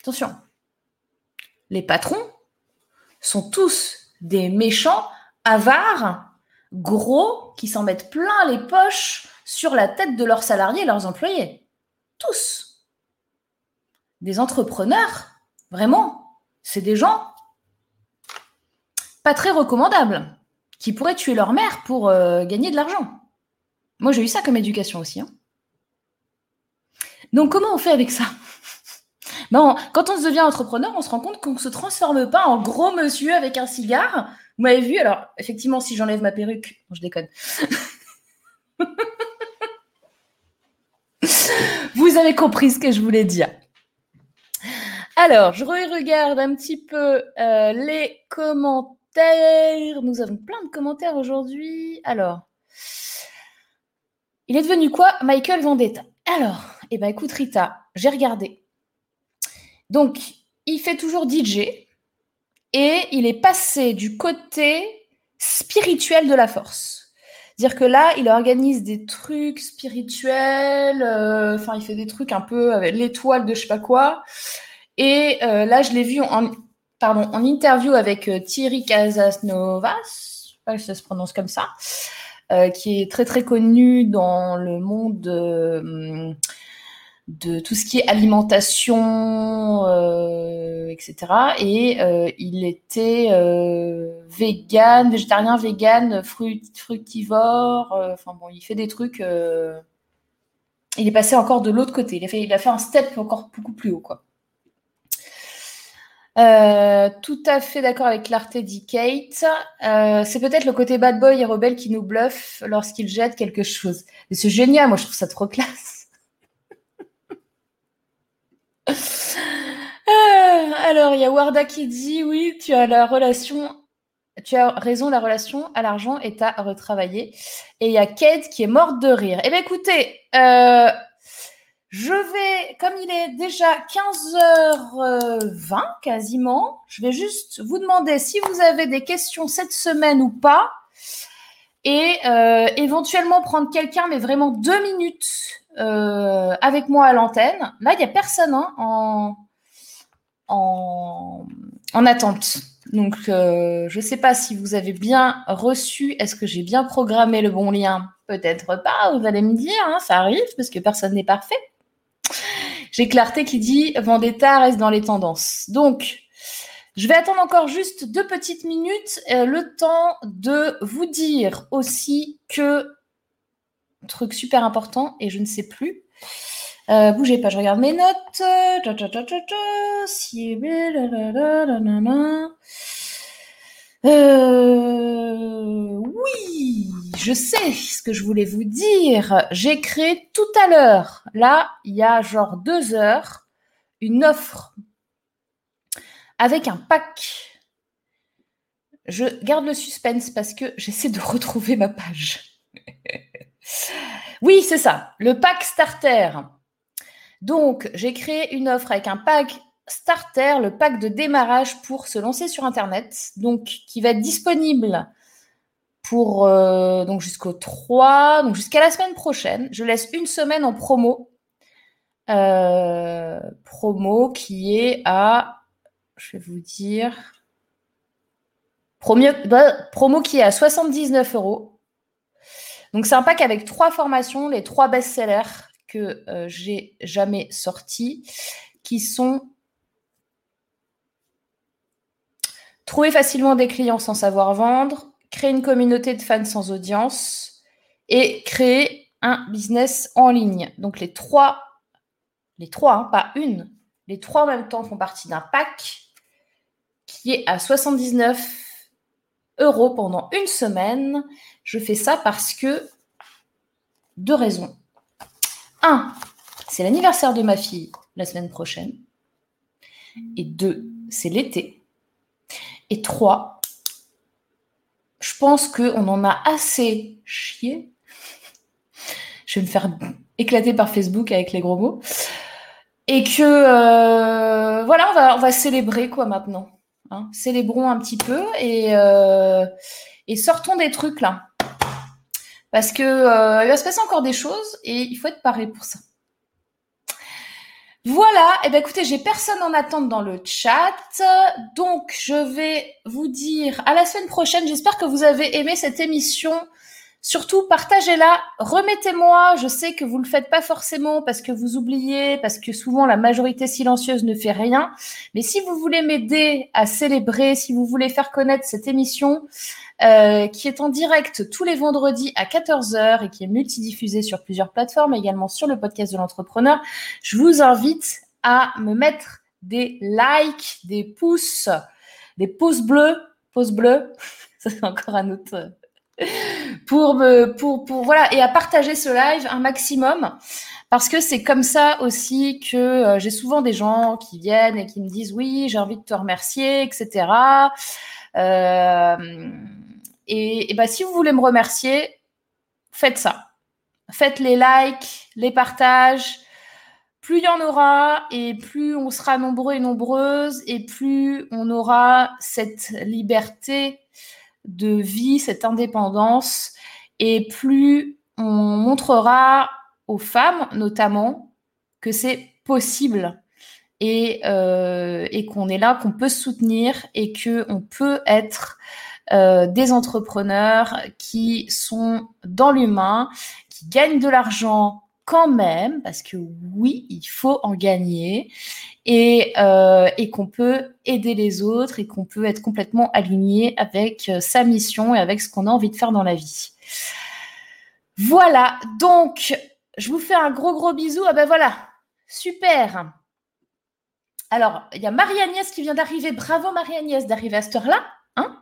Attention, les patrons sont tous des méchants, avares, gros, qui s'en mettent plein les poches sur la tête de leurs salariés et leurs employés. Tous. Des entrepreneurs, vraiment, c'est des gens pas très recommandables, qui pourraient tuer leur mère pour euh, gagner de l'argent. Moi, j'ai eu ça comme éducation aussi. hein. Donc, comment on fait avec ça? Ben, Quand on devient entrepreneur, on se rend compte qu'on ne se transforme pas en gros monsieur avec un cigare. Vous m'avez vu Alors, effectivement, si j'enlève ma perruque, non, je déconne. Vous avez compris ce que je voulais dire. Alors, je re- regarde un petit peu euh, les commentaires. Nous avons plein de commentaires aujourd'hui. Alors, il est devenu quoi? Michael Vendetta Alors, eh ben écoute Rita, j'ai regardé. Donc, il fait toujours DJ et il est passé du côté spirituel de la force. Dire que là, il organise des trucs spirituels, euh, enfin, il fait des trucs un peu avec l'étoile de je sais pas quoi. Et euh, là, je l'ai vu en, pardon, en interview avec euh, Thierry Casasnovas, je sais pas si ça se prononce comme ça, qui est très très connu dans le monde de tout ce qui est alimentation, euh, etc. Et euh, il était euh, végétarien, vegan, fructivore. euh, Enfin bon, il fait des trucs. euh, il est passé encore de l'autre côté. Il a, fait, il a fait un step encore beaucoup plus haut, quoi. Euh, tout à fait d'accord avec clarté dit Kate. Euh, c'est peut-être le côté bad boy et rebelle qui nous bluffe lorsqu'il jette quelque chose. Mais c'est génial, moi je trouve ça trop classe. Euh, alors, il y a Warda qui dit oui, tu as la relation, tu as raison, la relation à l'argent est à retravailler. Et il y a Kate qui est morte de rire. Eh bien, écoutez, euh, je vais, comme il est déjà 15h20 quasiment, je vais juste vous demander si vous avez des questions cette semaine ou pas. Et euh, éventuellement prendre quelqu'un, mais vraiment deux minutes euh, avec moi à l'antenne. Là, il n'y a personne hein, en, en, en attente. Donc, euh, je ne sais pas si vous avez bien reçu. Est-ce que j'ai bien programmé le bon lien? Peut-être pas, vous allez me dire, hein, ça arrive parce que personne n'est parfait. J'ai Clarté qui dit Vendetta reste dans les tendances. Donc, je vais attendre encore juste deux petites minutes, euh, le temps de vous dire aussi que truc super important et je ne sais plus. Euh, bougez pas, je regarde mes notes. Oui, je sais ce que je voulais vous dire. J'ai créé tout à l'heure, là, il y a genre deux heures, une offre avec un pack. Je garde le suspense parce que j'essaie de retrouver ma page. oui, c'est ça, le pack starter. Donc, j'ai créé une offre avec un pack starter, le pack de démarrage pour se lancer sur Internet, donc qui va être disponible pour euh, jusqu'au 3, donc jusqu'à la semaine prochaine. Je laisse une semaine en promo. Euh, promo qui est à, je vous dire, bah, promo qui est à 79 euros. Donc c'est un pack avec trois formations, les trois best-sellers que euh, j'ai jamais sortis, qui sont trouver facilement des clients sans savoir vendre, créer une communauté de fans sans audience et créer un business en ligne. Donc les trois, les trois, hein, pas une, les trois en même temps font partie d'un pack qui est à 79 euros pendant une semaine. Je fais ça parce que deux raisons. Un, c'est l'anniversaire de ma fille la semaine prochaine. Et deux, c'est l'été. Et trois, je pense qu'on en a assez chié. Je vais me faire éclater par Facebook avec les gros mots. Et que euh, voilà, on va, célébrer quoi maintenant. hein. Célébrons un petit peu et, euh, et sortons des trucs là. Parce que euh, il va se passer encore des choses et il faut être paré pour ça. Voilà, et eh ben écoutez, j'ai personne en attente dans le chat, donc je vais vous dire à la semaine prochaine. J'espère que vous avez aimé cette émission. Surtout, partagez-la, remettez-moi. Je sais que vous le faites pas forcément parce que vous oubliez, parce que souvent la majorité silencieuse ne fait rien. Mais si vous voulez m'aider à célébrer, si vous voulez faire connaître cette émission euh, qui est en direct tous les vendredis à 14h et qui est multidiffusée sur plusieurs plateformes, également sur le podcast de l'entrepreneur, je vous invite à me mettre des likes, des pouces, des pouces bleus, pouces bleus. Ça c'est encore un autre pour me pour pour voilà et à partager ce live un maximum. Parce que c'est comme ça aussi que euh, j'ai souvent des gens qui viennent et qui me disent oui j'ai envie de te remercier etc Euh, et, et ben, si vous voulez me remercier faites ça. Faites les likes les partages. Plus il y en aura et plus on sera nombreux et nombreuses et plus on aura cette liberté de vie, cette indépendance, et plus on montrera aux femmes notamment que c'est possible. Et, euh, et qu'on est là, qu'on peut soutenir et qu'on peut être euh, des entrepreneurs qui sont dans l'humain, qui gagnent de l'argent quand même, parce que oui, il faut en gagner, et, euh, et qu'on peut aider les autres et qu'on peut être complètement aligné avec euh, sa mission et avec ce qu'on a envie de faire dans la vie. Voilà, donc je vous fais un gros gros bisou. Ah ben voilà, super. Alors, il y a Marie-Agnès qui vient d'arriver. Bravo Marie-Agnès d'arriver à cette heure-là. Hein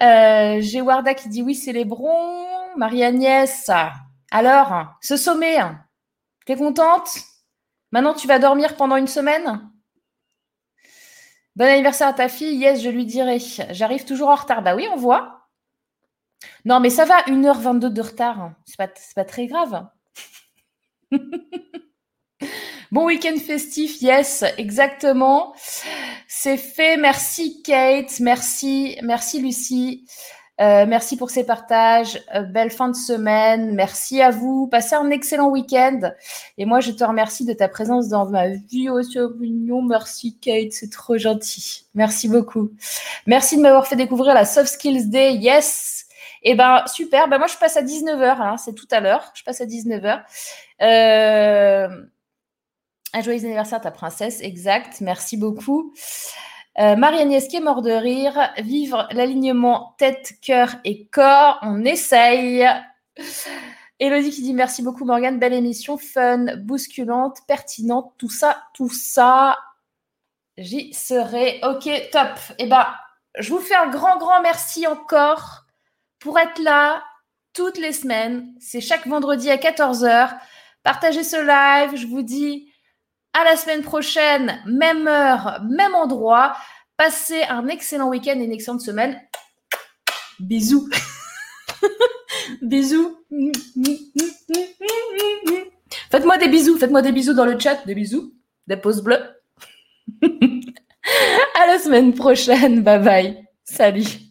euh, J'ai Warda qui dit oui, célébrons. Marie-Agnès, alors, ce sommet, t'es contente? Maintenant, tu vas dormir pendant une semaine? Bon anniversaire à ta fille. Yes, je lui dirai. J'arrive toujours en retard. Bah oui, on voit. Non, mais ça va, 1h22 de retard. C'est pas, pas très grave. bon week-end festif, yes, exactement. C'est fait. Merci Kate, merci, merci Lucie. Euh, merci pour ces partages. Euh, belle fin de semaine. Merci à vous. Passez un excellent week-end. Et moi, je te remercie de ta présence dans ma vie au Sauvignon. Merci, Kate. C'est trop gentil. Merci beaucoup. Merci de m'avoir fait découvrir la Soft Skills Day. Yes. Eh ben, super. Ben, moi, je passe à 19h. Hein. C'est tout à l'heure. Je passe à 19h. Euh... Un joyeux anniversaire ta princesse. Exact. Merci beaucoup. Euh, Marie-Agnès qui est mort de rire. Vivre l'alignement tête, cœur et corps. On essaye. Elodie qui dit merci beaucoup Morgane, belle émission, fun, bousculante, pertinente, tout ça, tout ça. J'y serai. Ok, top. Eh ben, je vous fais un grand, grand merci encore pour être là toutes les semaines. C'est chaque vendredi à 14h. Partagez ce live. Je vous dis à la semaine prochaine, même heure, même endroit. Passez un excellent week-end et une excellente semaine. Bisous. bisous. Faites-moi des bisous. Faites-moi des bisous dans le chat. Des bisous. Des pouces bleus. à la semaine prochaine. Bye bye. Salut.